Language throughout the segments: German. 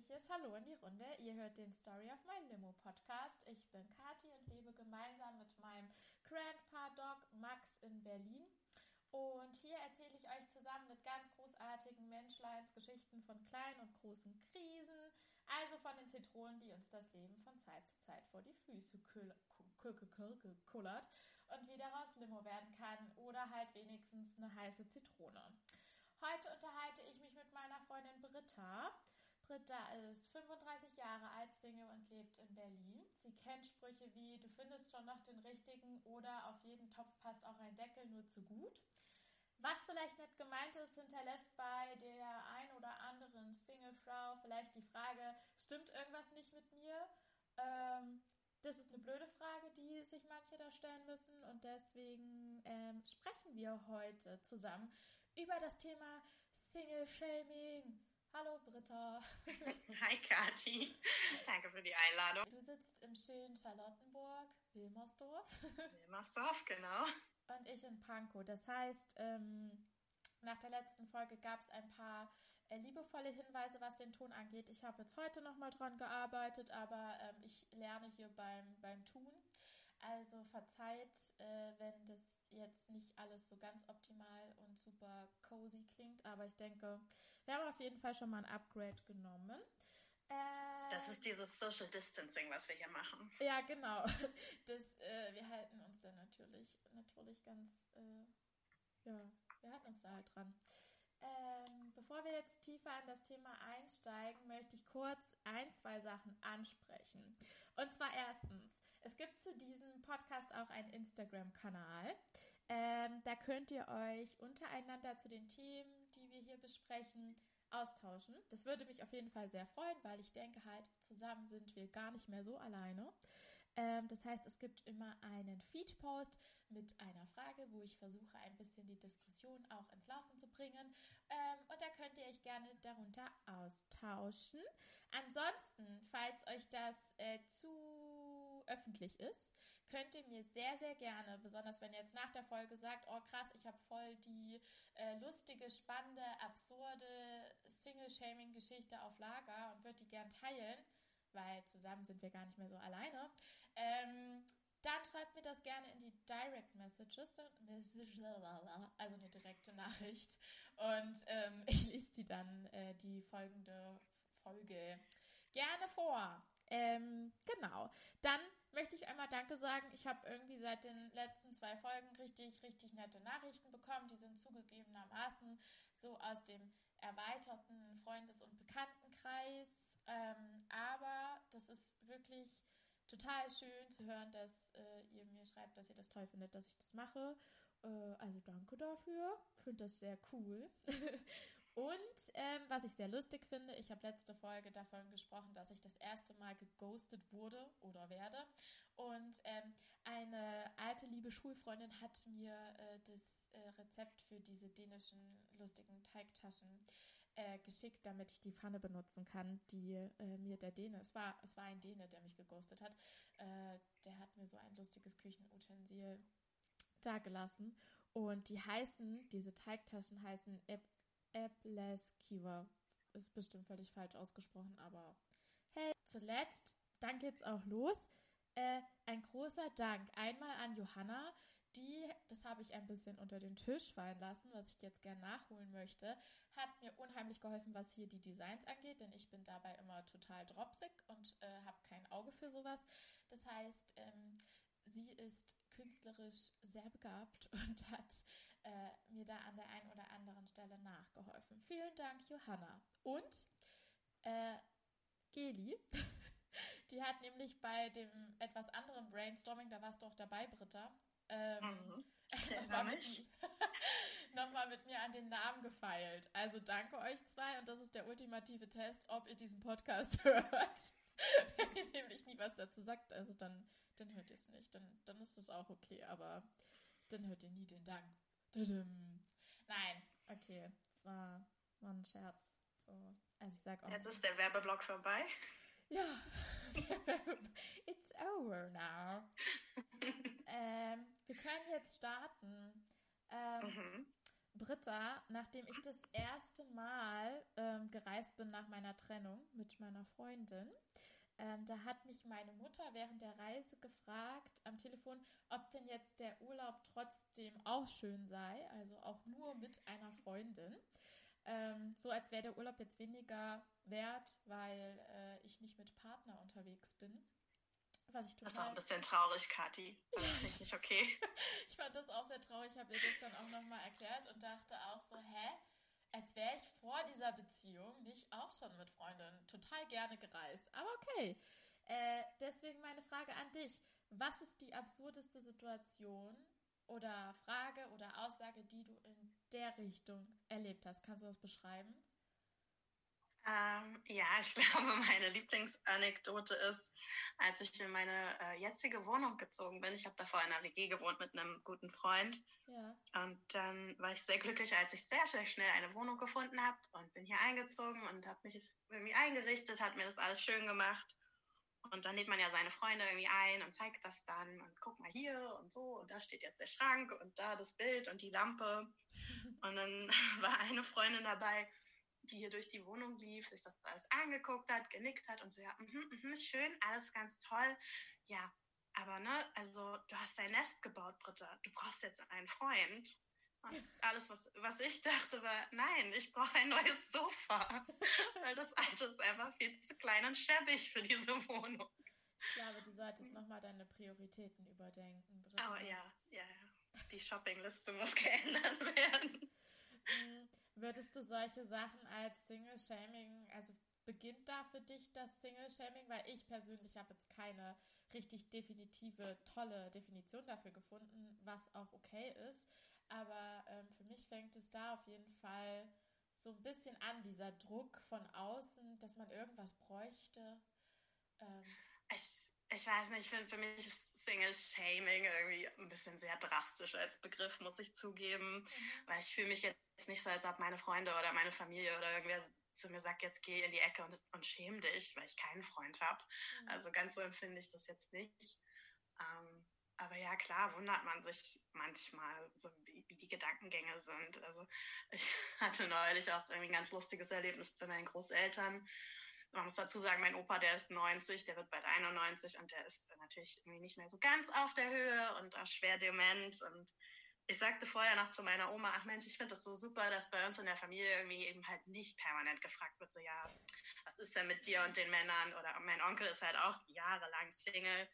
herzliches Hallo in die Runde. Ihr hört den Story of My Limo Podcast. Ich bin Kati und lebe gemeinsam mit meinem Grandpa Dog Max in Berlin. Und hier erzähle ich euch zusammen mit ganz großartigen Menschleins Geschichten von kleinen und großen Krisen, also von den Zitronen, die uns das Leben von Zeit zu Zeit vor die Füße kullert und wie daraus Limo werden kann oder halt wenigstens eine heiße Zitrone. Heute unterhalte ich mich mit meiner Freundin Britta. Britta ist 35 Jahre alt, Single und lebt in Berlin. Sie kennt Sprüche wie du findest schon noch den richtigen oder auf jeden Topf passt auch ein Deckel nur zu gut. Was vielleicht nicht gemeint ist, hinterlässt bei der ein oder anderen Singlefrau vielleicht die Frage, stimmt irgendwas nicht mit mir? Ähm, das ist eine blöde Frage, die sich manche da stellen müssen und deswegen ähm, sprechen wir heute zusammen über das Thema Single Shaming. Hallo Britta. Hi Kati. Danke für die Einladung. Du sitzt im schönen Charlottenburg, Wilmersdorf. Wilmersdorf, genau. Und ich in Pankow. Das heißt, ähm, nach der letzten Folge gab es ein paar äh, liebevolle Hinweise, was den Ton angeht. Ich habe jetzt heute nochmal dran gearbeitet, aber ähm, ich lerne hier beim, beim Tun. Also verzeiht, äh, wenn das jetzt nicht alles so ganz optimal und super cozy klingt, aber ich denke, wir haben auf jeden Fall schon mal ein Upgrade genommen. Äh, das ist dieses Social Distancing, was wir hier machen. Ja, genau. Das, äh, wir halten uns da natürlich, natürlich ganz, äh, ja, wir halten uns da halt dran. Ähm, bevor wir jetzt tiefer in das Thema einsteigen, möchte ich kurz ein, zwei Sachen ansprechen. Und zwar erstens, es gibt zu diesem Podcast auch einen Instagram-Kanal. Ähm, da könnt ihr euch untereinander zu den Themen, die wir hier besprechen, austauschen. Das würde mich auf jeden Fall sehr freuen, weil ich denke halt, zusammen sind wir gar nicht mehr so alleine. Ähm, das heißt, es gibt immer einen Feed-Post mit einer Frage, wo ich versuche, ein bisschen die Diskussion auch ins Laufen zu bringen. Ähm, und da könnt ihr euch gerne darunter austauschen. Ansonsten, falls euch das äh, zu öffentlich ist, könnt ihr mir sehr, sehr gerne, besonders wenn ihr jetzt nach der Folge sagt, oh krass, ich habe voll die äh, lustige, spannende, absurde Single-Shaming-Geschichte auf Lager und würde die gern teilen, weil zusammen sind wir gar nicht mehr so alleine. Ähm, dann schreibt mir das gerne in die Direct Messages, also eine direkte Nachricht. Und ähm, ich lese die dann, äh, die folgende Folge, gerne vor. Ähm, genau. Dann möchte ich einmal Danke sagen. Ich habe irgendwie seit den letzten zwei Folgen richtig, richtig nette Nachrichten bekommen. Die sind zugegebenermaßen so aus dem erweiterten Freundes- und Bekanntenkreis. Ähm, aber das ist wirklich total schön zu hören, dass äh, ihr mir schreibt, dass ihr das toll findet, dass ich das mache. Äh, also danke dafür. Ich finde das sehr cool. Und ähm, was ich sehr lustig finde, ich habe letzte Folge davon gesprochen, dass ich das erste Mal geghostet wurde oder werde. Und ähm, eine alte liebe Schulfreundin hat mir äh, das äh, Rezept für diese dänischen lustigen Teigtaschen äh, geschickt, damit ich die Pfanne benutzen kann, die äh, mir der Däne, es war, es war ein Däne, der mich geghostet hat, äh, der hat mir so ein lustiges Küchenutensil dagelassen. Und die heißen, diese Teigtaschen heißen Äppleskiver. Ist bestimmt völlig falsch ausgesprochen, aber hey, zuletzt, dann geht's auch los. Äh, ein großer Dank einmal an Johanna, die, das habe ich ein bisschen unter den Tisch fallen lassen, was ich jetzt gerne nachholen möchte, hat mir unheimlich geholfen, was hier die Designs angeht, denn ich bin dabei immer total dropsig und äh, habe kein Auge für sowas. Das heißt, ähm, sie ist künstlerisch sehr begabt und hat äh, mir da an der einen oder anderen Stelle nachgeholfen. Vielen Dank, Johanna. Und äh, Geli, die hat nämlich bei dem etwas anderen Brainstorming, da warst du auch dabei, Britta, ähm, mhm. nochmal mit, mit mir an den Namen gefeilt. Also danke euch zwei und das ist der ultimative Test, ob ihr diesen Podcast hört. Wenn ihr nämlich nie was dazu sagt, also dann, dann hört ihr es nicht. Dann, dann ist es auch okay, aber dann hört ihr nie den Dank. Nein, okay, das war, war ein Scherz. So. Also ich sag auch Jetzt ist der Werbeblock vorbei. Ja, it's over now. ähm, wir können jetzt starten. Ähm, mhm. Britta, nachdem ich das erste Mal ähm, ähm, gereist bin nach meiner Trennung mit meiner Freundin. Ähm, da hat mich meine Mutter während der Reise gefragt am Telefon, ob denn jetzt der Urlaub trotzdem auch schön sei, also auch nur mit einer Freundin. Ähm, so als wäre der Urlaub jetzt weniger wert, weil äh, ich nicht mit Partner unterwegs bin. Was ich total... Das auch ein bisschen traurig, Kathi. Das finde ich nicht okay. ich fand das auch sehr traurig. Habe ihr das dann auch nochmal erklärt und dachte auch so, hä? Als wäre ich vor dieser Beziehung nicht auch schon mit Freundinnen total gerne gereist. Aber okay. Äh, deswegen meine Frage an dich. Was ist die absurdeste Situation oder Frage oder Aussage, die du in der Richtung erlebt hast? Kannst du das beschreiben? Ähm, ja, ich glaube, meine Lieblingsanekdote ist, als ich in meine äh, jetzige Wohnung gezogen bin. Ich habe davor in einer WG gewohnt mit einem guten Freund. Ja. Und dann war ich sehr glücklich, als ich sehr, sehr schnell eine Wohnung gefunden habe und bin hier eingezogen und habe mich irgendwie eingerichtet, hat mir das alles schön gemacht. Und dann lädt man ja seine Freunde irgendwie ein und zeigt das dann und guck mal hier und so und da steht jetzt der Schrank und da das Bild und die Lampe. Und dann war eine Freundin dabei, die hier durch die Wohnung lief, sich das alles angeguckt hat, genickt hat und so, ja, mh, mh, schön, alles ganz toll. Ja, aber ne, also du hast dein Nest gebaut, Britta. Du brauchst jetzt einen Freund. Und alles, was, was ich dachte, war, nein, ich brauche ein neues Sofa. Weil das alte ist einfach viel zu klein und schäbig für diese Wohnung. Ich glaube, du solltest nochmal deine Prioritäten überdenken. Britta. Aber ja, ja, ja. Die Shoppingliste muss geändert werden. Würdest du solche Sachen als Single-Shaming, also beginnt da für dich das Single-Shaming? Weil ich persönlich habe jetzt keine richtig definitive, tolle Definition dafür gefunden, was auch okay ist. Aber ähm, für mich fängt es da auf jeden Fall so ein bisschen an, dieser Druck von außen, dass man irgendwas bräuchte. Ähm, ich, ich weiß nicht, ich finde für mich ist Single-Shaming irgendwie ein bisschen sehr drastisch als Begriff, muss ich zugeben. Mhm. Weil ich fühle mich jetzt nicht so, als ob meine Freunde oder meine Familie oder irgendwer zu mir sagt, jetzt geh in die Ecke und, und schäm dich, weil ich keinen Freund habe. Mhm. Also ganz so empfinde ich das jetzt nicht. Ähm, aber ja, klar, wundert man sich manchmal, so wie, wie, die Gedankengänge sind. Also ich hatte neulich auch irgendwie ein ganz lustiges Erlebnis bei meinen Großeltern. Man muss dazu sagen, mein Opa, der ist 90, der wird bald 91 und der ist natürlich irgendwie nicht mehr so ganz auf der Höhe und auch schwer dement und ich sagte vorher noch zu meiner Oma, ach Mensch, ich finde das so super, dass bei uns in der Familie irgendwie eben halt nicht permanent gefragt wird, so ja, was ist denn mit dir und den Männern? Oder mein Onkel ist halt auch jahrelang Single.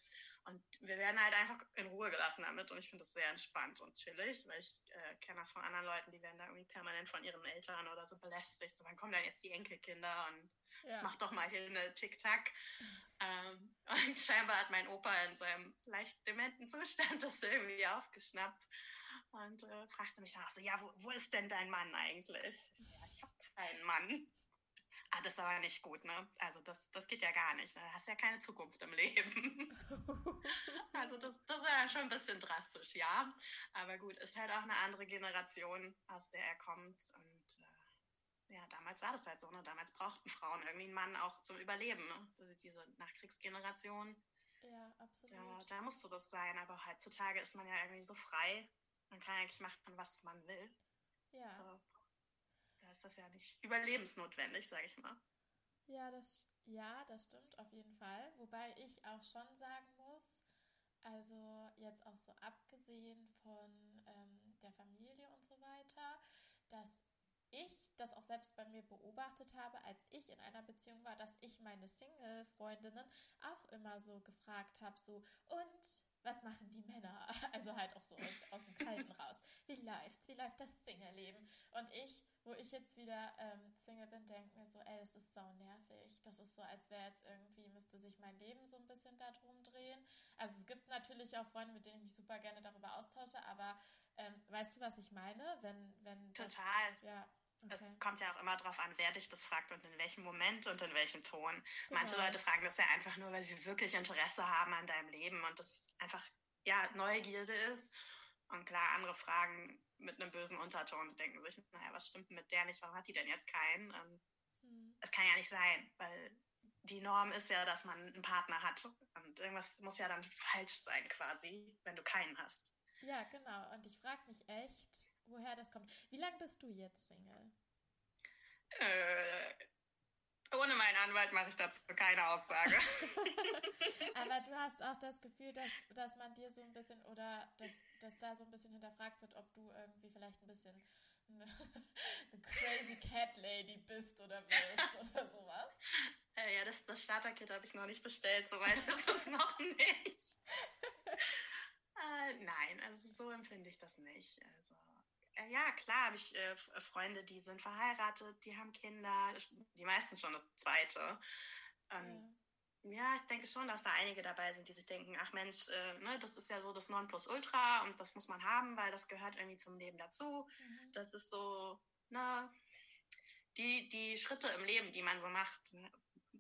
Und wir werden halt einfach in Ruhe gelassen damit. Und ich finde das sehr entspannt und chillig, weil ich äh, kenne das von anderen Leuten, die werden da irgendwie permanent von ihren Eltern oder so belästigt. So, wann kommen dann jetzt die Enkelkinder und ja. mach doch mal hier eine Tick-Tack. Ähm, und scheinbar hat mein Opa in seinem leicht dementen Zustand das irgendwie aufgeschnappt und äh, fragte mich auch so, ja, wo, wo ist denn dein Mann eigentlich? Ich, ja, ich habe keinen Mann. Ah, das ist aber nicht gut, ne? Also das, das geht ja gar nicht. Ne? Du hast ja keine Zukunft im Leben. also das, das ist ja schon ein bisschen drastisch, ja. Aber gut, ist halt auch eine andere Generation, aus der er kommt. Und äh, ja, damals war das halt so, ne? Damals brauchten Frauen irgendwie einen Mann auch zum Überleben, ne? Diese Nachkriegsgeneration. Ja, absolut. Ja, da musste das sein. Aber heutzutage ist man ja irgendwie so frei man kann eigentlich machen, was man will. Ja. So, da ist das ja nicht überlebensnotwendig, sage ich mal. Ja, das, ja, das stimmt auf jeden Fall. Wobei ich auch schon sagen muss, also jetzt auch so abgesehen von ähm, der Familie und so weiter, dass ich das auch selbst bei mir beobachtet habe, als ich in einer Beziehung war, dass ich meine Single-Freundinnen auch immer so gefragt habe, so, und was machen die Männer? Also halt auch so aus, aus dem Kalten raus. Wie läuft's? Wie läuft das Single-Leben? Und ich, wo ich jetzt wieder ähm, Single bin, denke mir so, ey, das ist sau nervig. Das ist so, als wäre jetzt irgendwie, müsste sich mein Leben so ein bisschen darum drehen. Also es gibt natürlich auch Freunde, mit denen ich mich super gerne darüber austausche, aber ähm, weißt du, was ich meine? Wenn, wenn Total. Das, ja, Okay. Es kommt ja auch immer darauf an, wer dich das fragt und in welchem Moment und in welchem Ton. Genau. Manche Leute fragen das ja einfach nur, weil sie wirklich Interesse haben an deinem Leben und das einfach ja Neugierde ist. Und klar, andere fragen mit einem bösen Unterton und denken sich, naja, was stimmt mit der nicht? Warum hat die denn jetzt keinen? Und hm. Es kann ja nicht sein, weil die Norm ist ja, dass man einen Partner hat. Und irgendwas muss ja dann falsch sein quasi, wenn du keinen hast. Ja, genau. Und ich frage mich echt, woher das kommt. Wie lange bist du jetzt Single? Äh, soweit mache ich dazu keine Aussage. Aber du hast auch das Gefühl, dass, dass man dir so ein bisschen oder dass, dass da so ein bisschen hinterfragt wird, ob du irgendwie vielleicht ein bisschen eine, eine crazy Cat Lady bist oder wirst oder sowas. Äh, ja, das, das Starter-Kit habe ich noch nicht bestellt, soweit ist es noch nicht. Äh, nein, also so empfinde ich das nicht. Also äh, ja, klar habe ich äh, Freunde, die sind verheiratet, die haben Kinder, die meisten schon das zweite. Ähm, ja. ja. ich denke schon, dass da einige dabei sind, die sich denken, ach Mensch, äh, ne, das ist ja so das Nonplusultra und das muss man haben, weil das gehört irgendwie zum Leben dazu. Mhm. Das ist so, ne, die, die Schritte im Leben, die man so macht.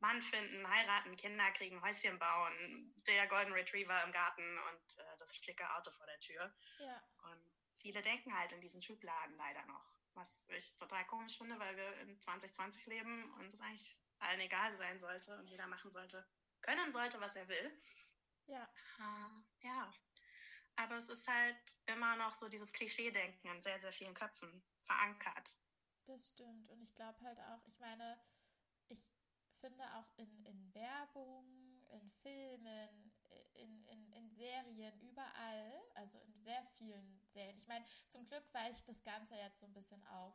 Mann finden, heiraten, Kinder kriegen, Häuschen bauen, der Golden Retriever im Garten und äh, das schicke Auto vor der Tür. Ja. Und viele denken halt in diesen Schubladen leider noch. Was ich total komisch finde, weil wir in 2020 leben und es eigentlich allen egal sein sollte und jeder machen sollte, können sollte, was er will. Ja. Uh, ja. Aber es ist halt immer noch so dieses Klischee-Denken in sehr, sehr vielen Köpfen verankert. Das stimmt. Und ich glaube halt auch, ich meine, finde auch in, in Werbung, in Filmen, in, in, in Serien, überall, also in sehr vielen Serien. Ich meine, zum Glück weicht das Ganze jetzt so ein bisschen auf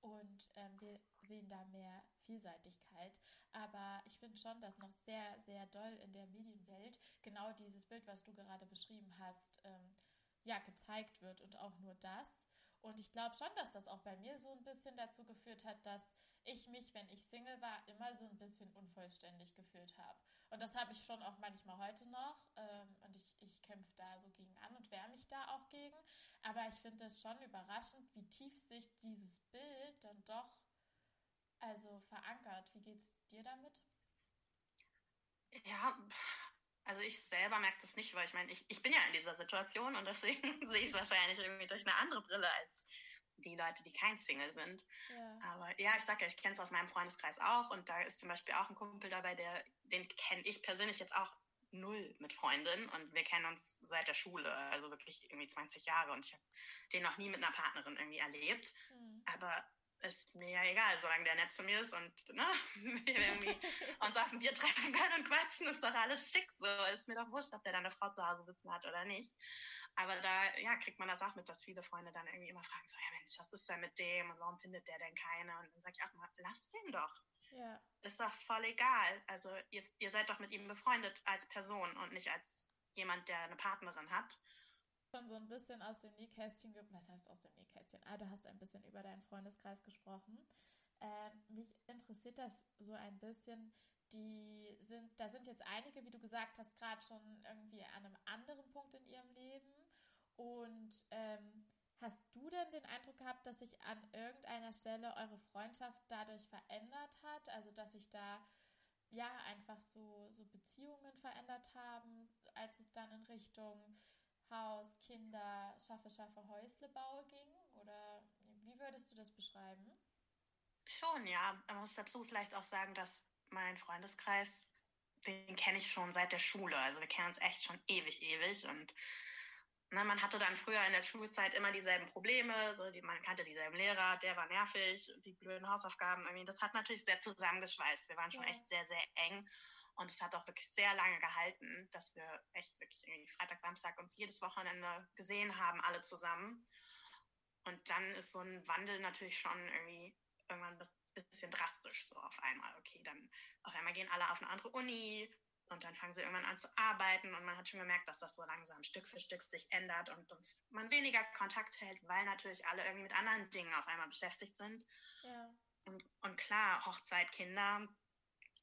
und ähm, wir sehen da mehr Vielseitigkeit. Aber ich finde schon, dass noch sehr, sehr doll in der Medienwelt genau dieses Bild, was du gerade beschrieben hast, ähm, ja, gezeigt wird und auch nur das. Und ich glaube schon, dass das auch bei mir so ein bisschen dazu geführt hat, dass ich mich, wenn ich Single war, immer so ein bisschen unvollständig gefühlt habe. Und das habe ich schon auch manchmal heute noch. Ähm, und ich, ich kämpfe da so gegen an und wehre mich da auch gegen. Aber ich finde es schon überraschend, wie tief sich dieses Bild dann doch also verankert. Wie geht es dir damit? Ja, also ich selber merke das nicht, weil ich meine, ich, ich bin ja in dieser Situation und deswegen sehe ich es wahrscheinlich irgendwie durch eine andere Brille als die Leute, die kein Single sind. Ja. Aber ja, ich sage ja, ich kenne es aus meinem Freundeskreis auch und da ist zum Beispiel auch ein Kumpel dabei, der, den kenne ich persönlich jetzt auch null mit Freundin und wir kennen uns seit der Schule, also wirklich irgendwie 20 Jahre und ich habe den noch nie mit einer Partnerin irgendwie erlebt. Mhm. Aber ist mir ja egal, solange der nett zu mir ist und ne, wir irgendwie uns auf ein Bier treffen können und quatschen, ist doch alles schick so. Ist mir doch wurscht, ob der da eine Frau zu Hause sitzen hat oder nicht. Aber da ja, kriegt man das auch mit, dass viele Freunde dann irgendwie immer fragen, so, ja Mensch, was ist denn mit dem und warum findet der denn keine? Und dann sage ich auch mal, lass den doch. Ja. Ist doch voll egal. Also ihr, ihr seid doch mit ihm befreundet als Person und nicht als jemand, der eine Partnerin hat. Schon so ein bisschen aus dem Nähkästchen, was heißt aus dem Nähkästchen? Ah, du hast ein bisschen über deinen Freundeskreis gesprochen. Ähm, mich interessiert das so ein bisschen, die sind, da sind jetzt einige, wie du gesagt hast, gerade schon irgendwie an einem anderen Punkt in ihrem Leben. Und ähm, hast du denn den Eindruck gehabt, dass sich an irgendeiner Stelle eure Freundschaft dadurch verändert hat? Also dass sich da ja einfach so, so Beziehungen verändert haben, als es dann in Richtung Haus, Kinder, schaffe, schaffe, Häuslebau ging? Oder wie würdest du das beschreiben? Schon, ja. Man muss dazu vielleicht auch sagen, dass mein Freundeskreis, den kenne ich schon seit der Schule. Also wir kennen uns echt schon ewig, ewig. Und na, ne, man hatte dann früher in der Schulzeit immer dieselben Probleme. So die, man kannte dieselben Lehrer, der war nervig, die blöden Hausaufgaben irgendwie. Das hat natürlich sehr zusammengeschweißt. Wir waren schon ja. echt sehr, sehr eng. Und es hat auch wirklich sehr lange gehalten, dass wir echt wirklich irgendwie Freitag, Samstag uns jedes Wochenende gesehen haben, alle zusammen. Und dann ist so ein Wandel natürlich schon irgendwie irgendwann bisschen drastisch so auf einmal. Okay, dann auf einmal gehen alle auf eine andere Uni und dann fangen sie irgendwann an zu arbeiten und man hat schon gemerkt, dass das so langsam Stück für Stück sich ändert und uns man weniger Kontakt hält, weil natürlich alle irgendwie mit anderen Dingen auf einmal beschäftigt sind. Ja. Und, und klar, Hochzeit, Kinder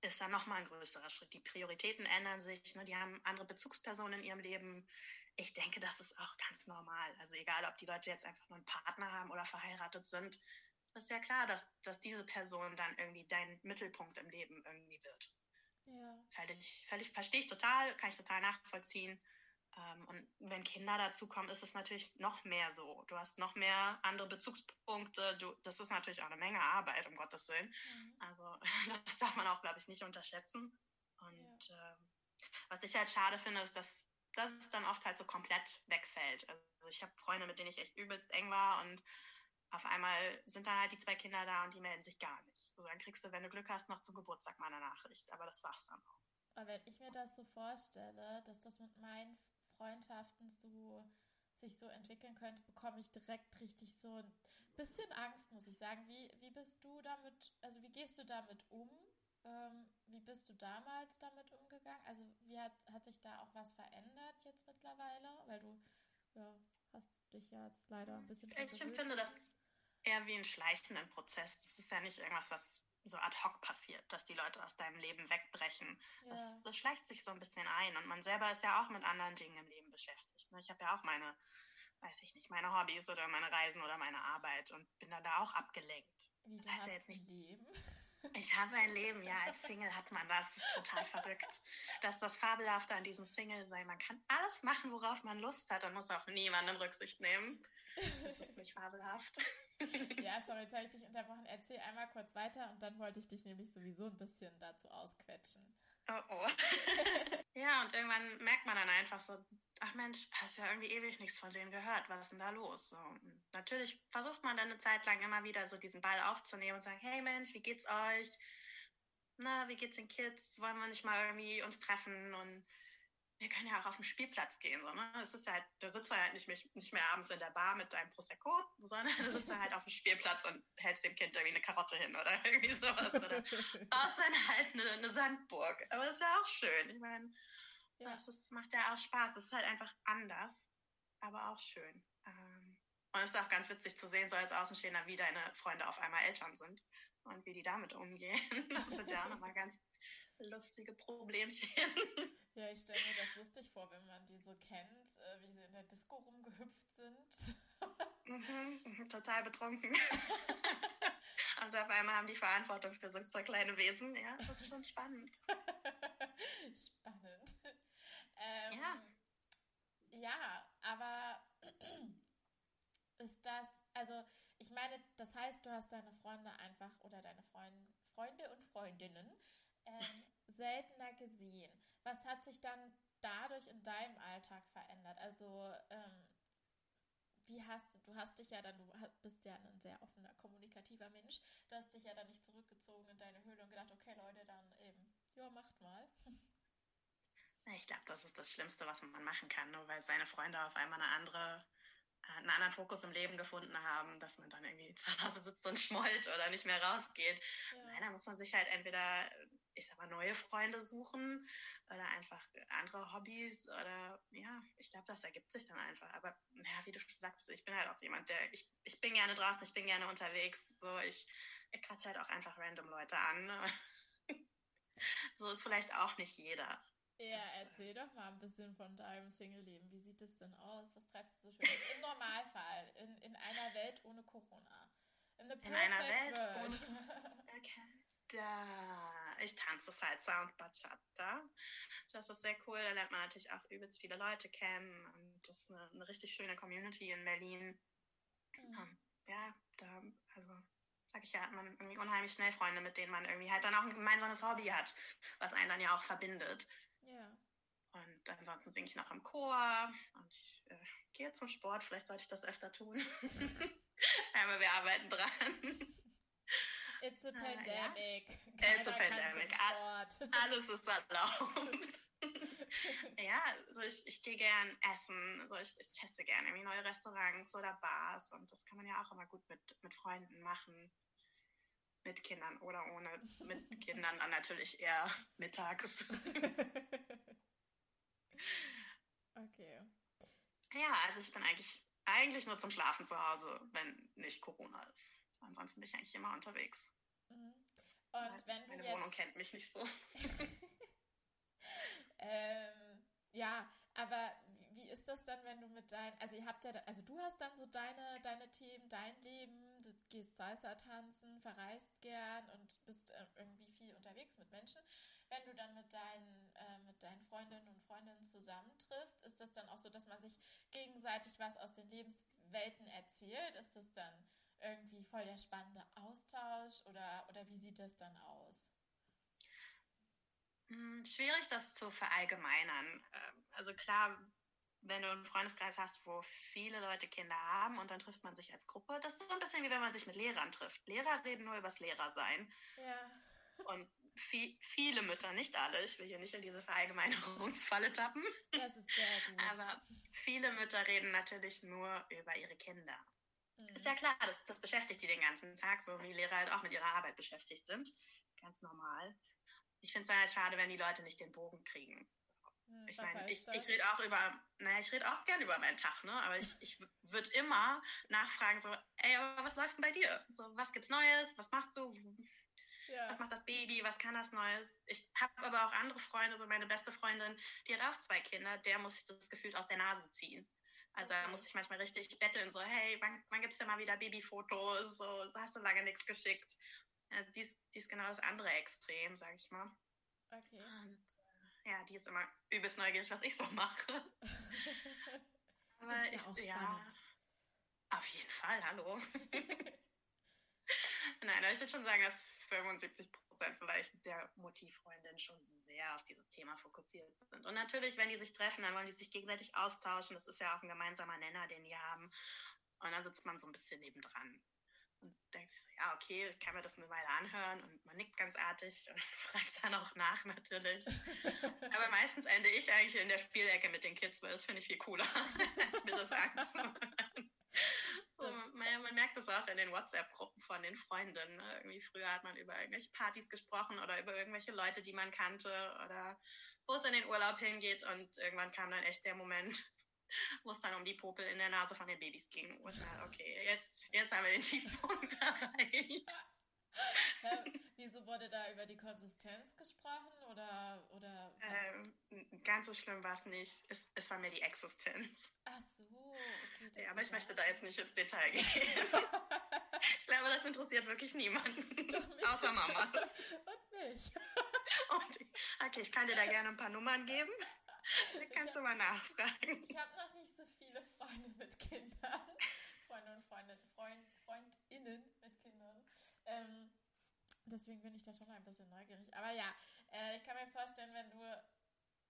ist dann nochmal ein größerer Schritt. Die Prioritäten ändern sich, ne? die haben andere Bezugspersonen in ihrem Leben. Ich denke, das ist auch ganz normal. Also egal, ob die Leute jetzt einfach nur einen Partner haben oder verheiratet sind, ist ja klar, dass, dass diese Person dann irgendwie dein Mittelpunkt im Leben irgendwie wird. Ja. Völlig, völlig verstehe ich total, kann ich total nachvollziehen. Ähm, und wenn Kinder dazukommen, ist es natürlich noch mehr so. Du hast noch mehr andere Bezugspunkte. Du, das ist natürlich auch eine Menge Arbeit, um Gottes Willen. Mhm. Also das darf man auch, glaube ich, nicht unterschätzen. Und ja. ähm, was ich halt schade finde, ist, dass, dass es dann oft halt so komplett wegfällt. Also ich habe Freunde, mit denen ich echt übelst eng war und auf einmal sind dann halt die zwei Kinder da und die melden sich gar nicht. So, dann kriegst du, wenn du Glück hast, noch zum Geburtstag mal eine Nachricht. Aber das war's dann auch. Aber wenn ich mir das so vorstelle, dass das mit meinen Freundschaften so sich so entwickeln könnte, bekomme ich direkt richtig so ein bisschen Angst, muss ich sagen. Wie, wie bist du damit, also wie gehst du damit um? Ähm, wie bist du damals damit umgegangen? Also wie hat, hat sich da auch was verändert jetzt mittlerweile? Weil du ja, hast dich ja jetzt leider ein bisschen. Ich empfinde das eher wie einen schleichenden Prozess. Das ist ja nicht irgendwas, was so ad hoc passiert, dass die Leute aus deinem Leben wegbrechen. Ja. Das, das, schleicht sich so ein bisschen ein und man selber ist ja auch mit anderen Dingen im Leben beschäftigt. Ne? Ich habe ja auch meine, weiß ich nicht, meine Hobbys oder meine Reisen oder meine Arbeit und bin dann da auch abgelenkt. Wie du hast ja jetzt nicht Leben? Ich habe ein Leben, ja, als Single hat man das. Das ist total verrückt. Das ist das Fabelhafte an diesem Single-Sein. Man kann alles machen, worauf man Lust hat und muss auf niemanden Rücksicht nehmen. Das ist nicht fabelhaft. Ja, sorry, jetzt habe ich dich unterbrochen. Erzähl einmal kurz weiter und dann wollte ich dich nämlich sowieso ein bisschen dazu ausquetschen. Oh oh. ja, und irgendwann merkt man dann einfach so, ach Mensch, hast ja irgendwie ewig nichts von denen gehört, was ist denn da los? So, natürlich versucht man dann eine Zeit lang immer wieder so diesen Ball aufzunehmen und sagen, hey Mensch, wie geht's euch? Na, wie geht's den Kids? Wollen wir nicht mal irgendwie uns treffen und wir können ja auch auf den Spielplatz gehen. So, ne? Es ist halt, du sitzt halt nicht mehr, nicht mehr abends in der Bar mit deinem Prosecco, sondern du sitzt halt auf dem Spielplatz und hältst dem Kind irgendwie eine Karotte hin oder irgendwie sowas. Oder baust dann halt eine, eine Sandburg. Aber das ist ja auch schön. Ich meine, ja. das macht ja auch Spaß. Es ist halt einfach anders, aber auch schön. Ähm, und es ist auch ganz witzig zu sehen, so als Außenstehender, wie deine Freunde auf einmal Eltern sind und wie die damit umgehen. Das sind ja auch nochmal ganz lustige Problemchen. Ja, ich stelle mir das lustig vor, wenn man die so kennt, äh, wie sie in der Disco rumgehüpft sind. Mhm, mhm, total betrunken. Und auf einmal haben die Verantwortung für so zwei kleine Wesen. Ja, das ist schon spannend. spannend. Ähm, ja. Ja, aber ist das, also ich meine, das heißt, du hast deine Freunde einfach oder deine Freund, Freunde und Freundinnen ähm, seltener gesehen. Was hat sich dann dadurch in deinem Alltag verändert? Also ähm, wie hast du, du hast dich ja dann, du bist ja ein sehr offener, kommunikativer Mensch, du hast dich ja dann nicht zurückgezogen in deine Höhle und gedacht, okay Leute, dann eben, ja, macht mal. Ich glaube, das ist das Schlimmste, was man machen kann, nur weil seine Freunde auf einmal eine andere einen anderen Fokus im Leben gefunden haben, dass man dann irgendwie zu Hause sitzt und schmollt oder nicht mehr rausgeht. Ja. Nein, da muss man sich halt entweder, ich sag mal, neue Freunde suchen oder einfach andere Hobbys oder ja, ich glaube, das ergibt sich dann einfach. Aber ja, wie du schon sagst, ich bin halt auch jemand, der, ich, ich bin gerne draußen, ich bin gerne unterwegs, so ich, ich quatsche halt auch einfach random Leute an. so ist vielleicht auch nicht jeder. Ja, erzähl doch mal ein bisschen von deinem Single-Leben. Wie sieht es denn aus? Was treibst du so schön? Im Normalfall, in, in einer Welt ohne Corona. In, in einer Welt world. ohne okay. Da, ich tanze Salsa und Bachata. Das ist sehr cool. Da lernt man natürlich auch übelst viele Leute kennen. Und das ist eine, eine richtig schöne Community in Berlin. Mhm. Um, ja, da, also sag ich ja, hat man irgendwie unheimlich schnell Freunde, mit denen man irgendwie halt dann auch ein gemeinsames Hobby hat, was einen dann ja auch verbindet. Ja. Und ansonsten singe ich noch im Chor und ich äh, gehe zum Sport. Vielleicht sollte ich das öfter tun. Aber wir arbeiten dran. It's a pandemic. Ja. It's a pandemic. Alles ist erlaubt. ja, also ich, ich gehe gern essen, also ich, ich teste gerne irgendwie neue Restaurants oder Bars und das kann man ja auch immer gut mit, mit Freunden machen. Mit Kindern oder ohne. Mit Kindern dann natürlich eher mittags. okay. Ja, also ich bin eigentlich, eigentlich nur zum Schlafen zu Hause, wenn nicht Corona ist. Ansonsten bin ich eigentlich immer unterwegs. Mhm. Und wenn Meine jetzt... Wohnung kennt mich nicht so. ähm, ja, aber wie ist das dann, wenn du mit deinen, also ihr habt ja, also du hast dann so deine, deine Themen, dein Leben, du gehst Salsa tanzen, verreist gern und bist äh, irgendwie viel unterwegs mit Menschen. Wenn du dann mit deinen, äh, mit deinen Freundinnen und Freundinnen zusammentriffst, ist das dann auch so, dass man sich gegenseitig was aus den Lebenswelten erzählt? Ist das dann irgendwie voll der spannende Austausch oder, oder wie sieht das dann aus? Hm, schwierig, das zu verallgemeinern. Ähm, also klar wenn du einen Freundeskreis hast, wo viele Leute Kinder haben und dann trifft man sich als Gruppe, das ist so ein bisschen wie wenn man sich mit Lehrern trifft. Lehrer reden nur übers Lehrersein. Ja. Und viel, viele Mütter, nicht alle, ich will hier nicht in diese Verallgemeinerungsfalle tappen. Das ist sehr gut. Aber viele Mütter reden natürlich nur über ihre Kinder. Mhm. Ist ja klar, das, das beschäftigt die den ganzen Tag, so wie Lehrer halt auch mit ihrer Arbeit beschäftigt sind. Ganz normal. Ich finde es dann halt schade, wenn die Leute nicht den Bogen kriegen. Hm, ich meine, ich, ich rede auch über, naja, ich rede auch gerne über meinen Tag, ne? Aber ich, ich würde immer nachfragen, so, ey, aber was läuft denn bei dir? So, was gibt's Neues? Was machst du? Ja. Was macht das Baby? Was kann das Neues? Ich habe aber auch andere Freunde, so meine beste Freundin, die hat auch zwei Kinder, der muss ich das Gefühl aus der Nase ziehen. Also da muss ich manchmal richtig betteln, so, hey, wann, wann gibt es denn mal wieder Babyfotos? So, so hast du lange nichts geschickt. Ja, die, ist, die ist genau das andere Extrem, sag ich mal. Okay. Und äh, ja, die ist immer übelst neugierig, was ich so mache. Aber ja ich, ja, auf jeden Fall, hallo. Nein, aber ich würde schon sagen, dass 75 Prozent vielleicht der Motivfreundin schon sehr auf dieses Thema fokussiert sind. Und natürlich, wenn die sich treffen, dann wollen die sich gegenseitig austauschen. Das ist ja auch ein gemeinsamer Nenner, den die haben. Und dann sitzt man so ein bisschen nebendran und denkt sich so, ja, okay, ich kann mir das eine Weile anhören und man nickt ganz artig und fragt dann auch nach natürlich. Aber meistens ende ich eigentlich in der Spielecke mit den Kids, weil das finde ich viel cooler, als mir das anzuhören. So, man, man, merkt das auch in den WhatsApp-Gruppen von den Freundinnen. Ne? Irgendwie früher hat man über irgendwelche Partys gesprochen oder über irgendwelche Leute, die man kannte oder wo es in den Urlaub hingeht. Und irgendwann kam dann echt der Moment, wo es dann um die Popel in der Nase von den Babys ging. Wo ich dachte, okay, jetzt, jetzt haben wir den Tiefpunkt erreicht. Wieso wurde da über die Konsistenz gesprochen oder, oder ähm, ganz so schlimm war es nicht. Es, es war mir die Existenz. Ach so, okay. Ja, aber ich möchte da jetzt nicht ins Detail gehen. ich glaube, das interessiert wirklich niemanden. Außer Mamas. Und mich. Und, okay, ich kann dir da gerne ein paar Nummern geben. Da kannst hab, du mal nachfragen. Ich habe noch nicht so viele Freunde mit Kindern. Freunde und Freunde, Freund, Freundinnen mit Kindern. Ähm, deswegen bin ich da schon ein bisschen neugierig. Aber ja, äh, ich kann mir vorstellen, wenn du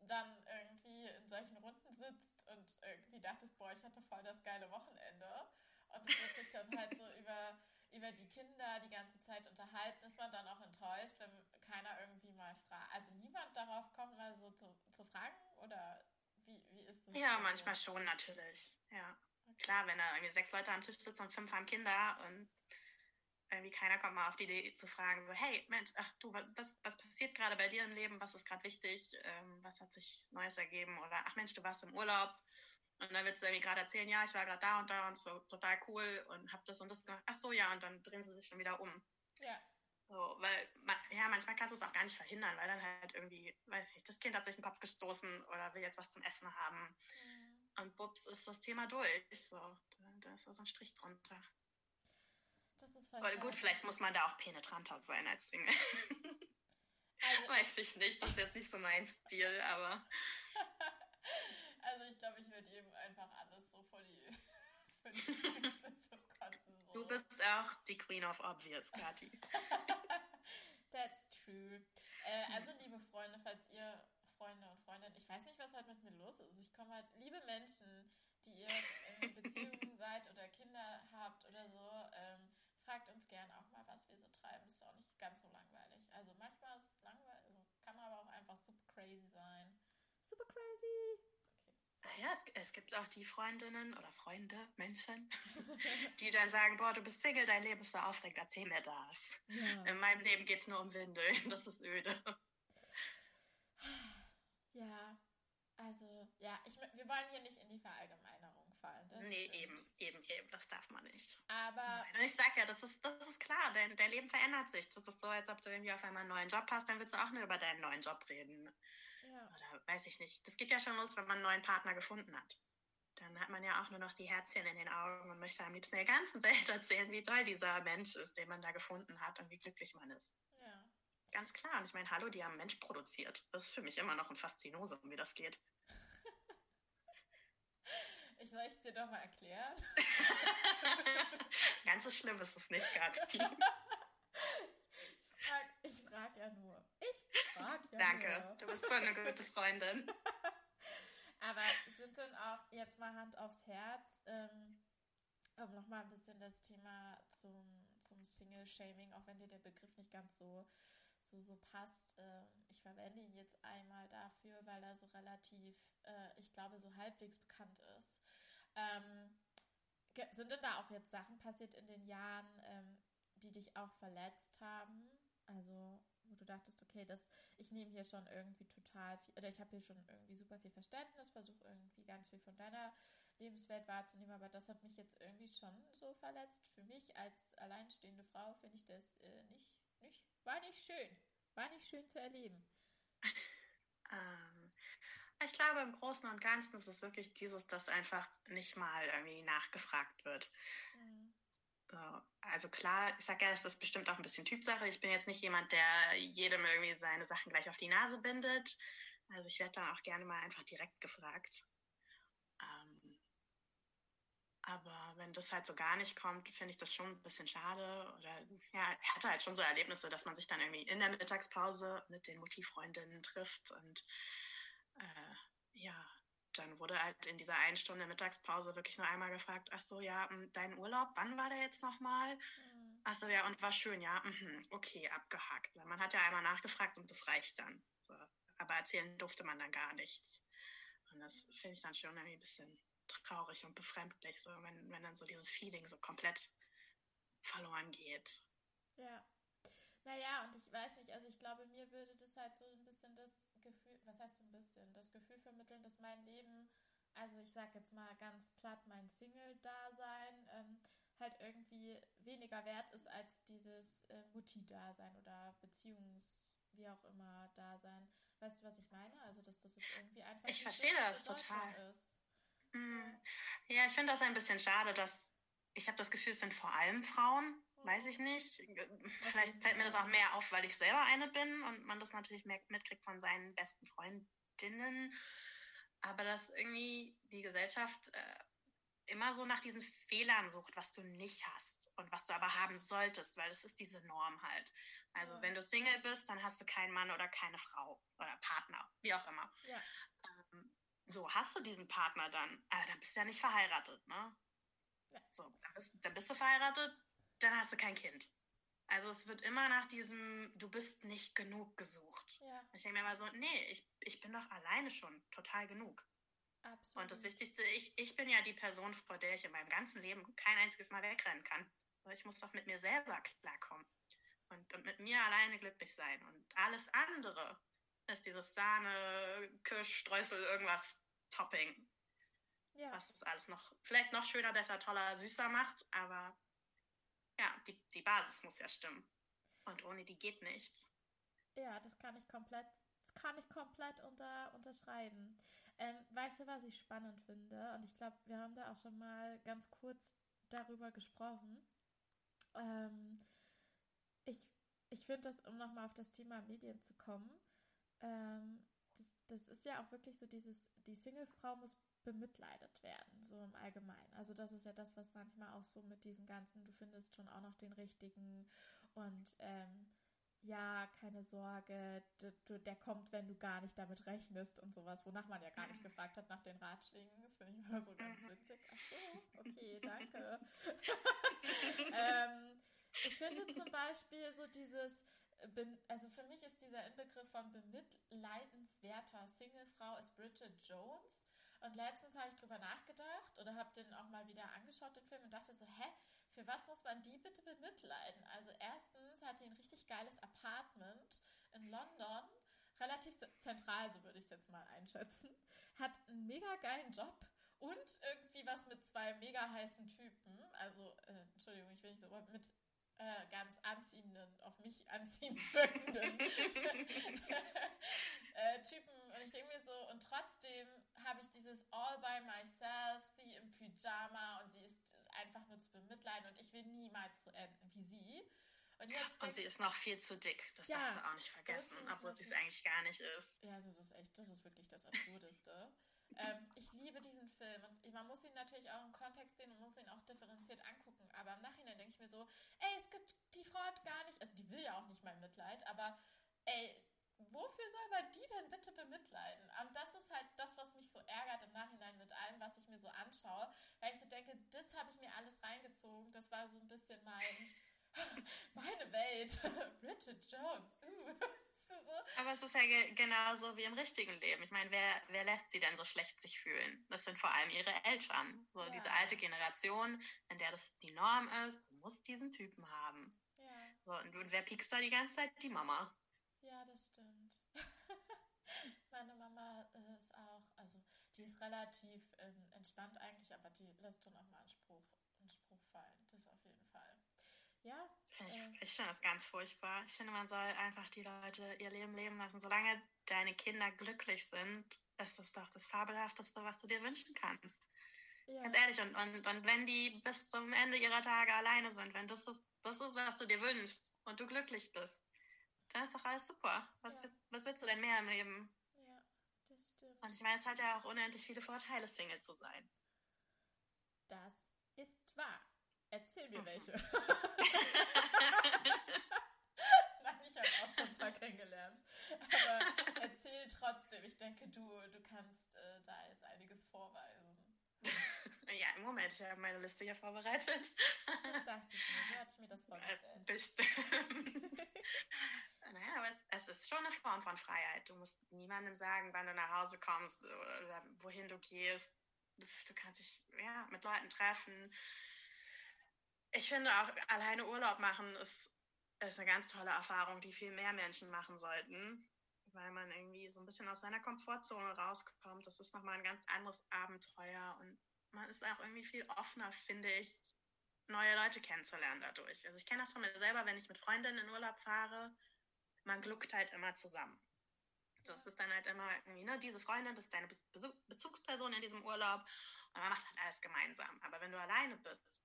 dann irgendwie in solchen Runden sitzt und irgendwie dachtest, boah, ich hatte voll das geile Wochenende und es wird sich dann halt so über, über die Kinder die ganze Zeit unterhalten, ist man dann auch enttäuscht, wenn keiner irgendwie mal fragt, also niemand darauf kommt, mal so zu, zu fragen oder wie, wie ist das? Ja, manchmal schon natürlich, ja. Okay. Klar, wenn da irgendwie sechs Leute am Tisch sitzen und fünf haben Kinder und irgendwie keiner kommt mal auf die Idee zu fragen, so, hey, Mensch, ach du, was, was passiert gerade bei dir im Leben? Was ist gerade wichtig? Ähm, was hat sich Neues ergeben? Oder, ach Mensch, du warst im Urlaub. Und dann wird du irgendwie gerade erzählen, ja, ich war gerade da und da und so total cool und hab das und das gemacht. Ach so, ja, und dann drehen sie sich schon wieder um. Ja. So, weil, ja, manchmal kannst du es auch gar nicht verhindern, weil dann halt irgendwie, weiß ich, das Kind hat sich den Kopf gestoßen oder will jetzt was zum Essen haben. Mhm. Und bups, ist das Thema durch. So, da, da ist so ein Strich drunter. Ist voll gut, vielleicht muss man da auch penetranter sein als Single. Also, Weiß ich nicht, das ist jetzt nicht so mein Stil, aber. also ich glaube, ich würde ihm einfach alles so vor die, vor die so kotzen. So. Du bist auch die Queen of Obvious, Kathi. That's true. Äh, also liebe Freunde, falls ihr Freunde und Freundinnen, ich weiß nicht, was halt mit mir los ist. Ich komme halt, liebe Menschen, die ihr in Beziehungen seid oder Kinder habt oder so, ähm, fragt uns gern auch mal, was wir so treiben. Ist auch nicht ganz so langweilig. Also manchmal ist es langweilig, also kann aber auch einfach super crazy sein. Super crazy. Okay. Ah ja, es, es, gibt auch die Freundinnen oder Freunde, Menschen, die dann sagen, boah, du bist Single, dein Leben ist so aufregend, erzähl mir das. Ja. In meinem Leben geht es nur um Windeln, das ist öde. Ja, also, ja, ich, wir wollen hier nicht in die Verallgemeinerung fallen. Das nee, stimmt. eben, eben, eben, das darf man nicht. Aber. Nein, und ich sag ja, das ist, das ist klar, dein, dein Leben verändert sich. Das ist so, als ob du irgendwie auf einmal einen neuen Job hast, dann willst du auch nur über deinen neuen Job reden. Ja. Oder weiß ich nicht. Das geht ja schon los, wenn man einen neuen Partner gefunden hat. Dann hat man ja auch nur noch die Herzchen in den Augen und möchte am liebsten der ganzen Welt erzählen, wie toll dieser Mensch ist, den man da gefunden hat und wie glücklich man ist. Ja. Ganz klar. Und ich meine, hallo, die haben einen Mensch produziert. Das ist für mich immer noch ein Faszinosum, wie das geht. Ich soll es dir doch mal erklären. Ganz so schlimm ist es nicht, Gatti. ich frage ja nur. Ich frage ja Danke, nur. du bist so eine gute Freundin. Aber sind denn auch jetzt mal Hand aufs Herz, ähm, um nochmal ein bisschen das Thema zum, zum Single-Shaming, auch wenn dir der Begriff nicht ganz so, so, so passt. Ähm, ich verwende ihn jetzt einmal dafür, weil er so relativ, äh, ich glaube, so halbwegs bekannt ist. Ähm, sind denn da auch jetzt Sachen passiert in den Jahren, ähm, die dich auch verletzt haben? Also, wo du dachtest, okay, das, ich nehme hier schon irgendwie total viel, oder ich habe hier schon irgendwie super viel Verständnis, versuche irgendwie ganz viel von deiner Lebenswelt wahrzunehmen, aber das hat mich jetzt irgendwie schon so verletzt. Für mich als alleinstehende Frau finde ich das äh, nicht, nicht, war nicht schön. War nicht schön zu erleben. ähm, ich glaube, im Großen und Ganzen ist es wirklich dieses, dass einfach nicht mal irgendwie nachgefragt wird. Mhm. So, also klar, ich sage ja, es ist bestimmt auch ein bisschen Typsache. Ich bin jetzt nicht jemand, der jedem irgendwie seine Sachen gleich auf die Nase bindet. Also ich werde dann auch gerne mal einfach direkt gefragt. Ähm, aber wenn das halt so gar nicht kommt, finde ich das schon ein bisschen schade. Oder ja, ich hatte halt schon so Erlebnisse, dass man sich dann irgendwie in der Mittagspause mit den Mutti-Freundinnen trifft und äh, ja, dann wurde halt in dieser einen Stunde Mittagspause wirklich nur einmal gefragt, ach so, ja, hm, dein Urlaub, wann war der jetzt nochmal? Mhm. Ach so, ja, und war schön, ja, mhm, okay, abgehakt. Man hat ja einmal nachgefragt und das reicht dann. So. Aber erzählen durfte man dann gar nichts. Und das finde ich dann schon irgendwie ein bisschen traurig und befremdlich, so, wenn, wenn dann so dieses Feeling so komplett verloren geht. Ja. Naja, und ich weiß nicht, also ich glaube, mir würde das halt so ein bisschen das Gefühl, was heißt so ein bisschen, das Gefühl vermitteln, dass mein Leben, also ich sag jetzt mal ganz platt, mein Single-Dasein, ähm, halt irgendwie weniger wert ist als dieses äh, Mutti-Dasein oder Beziehungs- wie auch immer Dasein. Weißt du, was ich meine? Also, dass das jetzt irgendwie einfach. Ich verstehe das total. Ist. Mm, ja, ich finde das ein bisschen schade, dass ich habe das Gefühl, es sind vor allem Frauen, weiß ich nicht. Vielleicht fällt mir das auch mehr auf, weil ich selber eine bin und man das natürlich mitkriegt von seinen besten Freundinnen. Aber dass irgendwie die Gesellschaft äh, immer so nach diesen Fehlern sucht, was du nicht hast und was du aber haben solltest, weil es ist diese Norm halt. Also ja. wenn du Single bist, dann hast du keinen Mann oder keine Frau oder Partner, wie auch immer. Ja. Ähm, so, hast du diesen Partner dann, äh, dann bist du ja nicht verheiratet, ne? Ja. So, dann bist, dann bist du verheiratet, dann hast du kein Kind. Also es wird immer nach diesem, du bist nicht genug gesucht. Ja. Ich denke mir immer so, nee, ich, ich bin doch alleine schon total genug. Absolut. Und das Wichtigste, ich, ich bin ja die Person, vor der ich in meinem ganzen Leben kein einziges Mal wegrennen kann. Aber ich muss doch mit mir selber klarkommen. Und, und mit mir alleine glücklich sein. Und alles andere ist dieses Sahne, Kirsch, Streusel, irgendwas Topping. Ja. Was es alles noch, vielleicht noch schöner, besser, toller, süßer macht. Aber ja, die, die Basis muss ja stimmen. Und ohne die geht nichts. Ja, das kann ich komplett, kann ich komplett unter, unterschreiben. Ähm, weißt du, was ich spannend finde? Und ich glaube, wir haben da auch schon mal ganz kurz darüber gesprochen. Ähm, ich ich finde das, um nochmal auf das Thema Medien zu kommen, ähm, das, das ist ja auch wirklich so dieses, die Singlefrau muss bemitleidet werden, so im Allgemeinen. Also das ist ja das, was manchmal auch so mit diesen ganzen, du findest schon auch noch den richtigen und ähm, ja, keine Sorge, du, der kommt, wenn du gar nicht damit rechnest und sowas, wonach man ja gar nicht gefragt hat nach den Ratschlägen. Das finde ich immer so ganz witzig. Ach so, okay, danke. ähm, ich finde zum Beispiel so dieses, also für mich ist dieser Inbegriff von bemitleidenswerter Singlefrau ist Bridget Jones. Und letztens habe ich drüber nachgedacht oder habe den auch mal wieder angeschaut, den Film, und dachte so, hä, für was muss man die bitte bemitleiden? Also erstens hat die ein richtig geiles Apartment in London, relativ zentral, so würde ich es jetzt mal einschätzen, hat einen mega geilen Job und irgendwie was mit zwei mega heißen Typen, also, äh, Entschuldigung, ich will nicht so, mit äh, ganz anziehenden, auf mich anziehend wirkenden äh, Typen. Und ich denke mir so, und trotzdem habe ich dieses All by myself, sie im Pyjama und sie ist einfach nur zu bemitleiden und ich will niemals so enden wie sie. Und, jetzt und sie ist noch viel zu dick, das ja, darfst du auch nicht vergessen, obwohl sie es eigentlich gar nicht ist. Ja, das ist echt, das ist wirklich das Absurdeste. ähm, ich liebe diesen Film und man muss ihn natürlich auch im Kontext sehen und muss ihn auch differenziert angucken. Aber im Nachhinein denke ich mir so, ey, es gibt, die Frau hat gar nicht, also die will ja auch nicht mein Mitleid, aber ey, wofür soll man die denn bitte bemitleiden? Und das ist halt das, was mich so ärgert im Nachhinein mit allem, was ich mir so anschaue, weil ich so denke, das habe ich mir alles reingezogen. Das war so ein bisschen mein, meine Welt. Bridget Jones. Uh. So. Aber es ist ja ge genauso wie im richtigen Leben. Ich meine, wer, wer lässt sie denn so schlecht sich fühlen? Das sind vor allem ihre Eltern. So ja. diese alte Generation, in der das die Norm ist, muss diesen Typen haben. Ja. So, und, und wer piekst da die ganze Zeit? Die Mama. Ja, das stimmt. Meine Mama ist auch, also die ist relativ ähm, entspannt eigentlich, aber die lässt schon auch mal einen Spruch, einen Spruch fallen. Das auf jeden Fall. Ja. Ich, äh, ich finde das ganz furchtbar. Ich finde, man soll einfach die Leute ihr Leben leben lassen. Solange deine Kinder glücklich sind, ist das doch das Fabelhafteste, was du dir wünschen kannst. Ja. Ganz ehrlich, und, und, und wenn die bis zum Ende ihrer Tage alleine sind, wenn das ist, das ist, was du dir wünschst und du glücklich bist, dann ist doch alles super. Was, ja. was willst du denn mehr im Leben? Ja, das stimmt. Und ich meine, es hat ja auch unendlich viele Vorteile, Single zu sein. Das ist wahr. Erzähl mir welche. Nein, ich habe auch schon ein paar kennengelernt. Aber erzähl trotzdem. Ich denke, du, du kannst äh, da jetzt einiges vorweisen. ja, im Moment, ich habe meine Liste hier vorbereitet. Das dachte ich mir, so hatte ich mir das vorgestellt. Bestimmt. naja, aber es, es, ist schon eine Form von Freiheit. Du musst niemandem sagen, wann du nach Hause kommst oder wohin du gehst. Du kannst dich ja, mit Leuten treffen ich finde auch, alleine Urlaub machen ist, ist eine ganz tolle Erfahrung, die viel mehr Menschen machen sollten, weil man irgendwie so ein bisschen aus seiner Komfortzone rauskommt. Das ist nochmal ein ganz anderes Abenteuer und man ist auch irgendwie viel offener, finde ich, neue Leute kennenzulernen dadurch. Also ich kenne das von mir selber, wenn ich mit Freundinnen in Urlaub fahre, man gluckt halt immer zusammen. Das ist dann halt immer irgendwie, ne, diese Freundin, das ist deine Bezugsperson in diesem Urlaub und man macht halt alles gemeinsam. Aber wenn du alleine bist,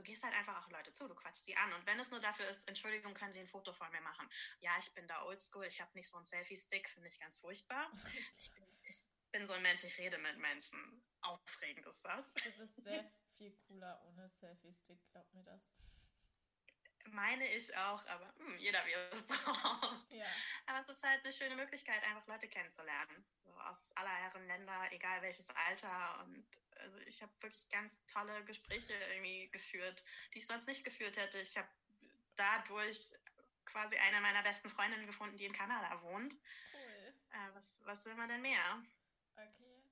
du gehst halt einfach auch Leute zu, du quatschst die an. Und wenn es nur dafür ist, Entschuldigung, können Sie ein Foto von mir machen? Ja, ich bin da oldschool, ich habe nicht so einen Selfie-Stick, finde ich ganz furchtbar. Ich bin, ich bin, so ein Mensch, ich rede mit Menschen. Aufregend ist das. Du bist sehr viel cooler ohne Selfie-Stick, glaub mir das. Meine ich auch, aber mh, hm, jeder wie es braucht. Ja. Aber es ist halt eine schöne Möglichkeit, einfach Leute kennenzulernen. So aus aller Herren Länder, egal welches Alter. Und also ich habe wirklich ganz tolle Gespräche irgendwie geführt, die ich sonst nicht geführt hätte. Ich habe dadurch quasi eine meiner besten Freundinnen gefunden, die in Kanada wohnt. Cool. Äh, was, was will man denn mehr? Okay.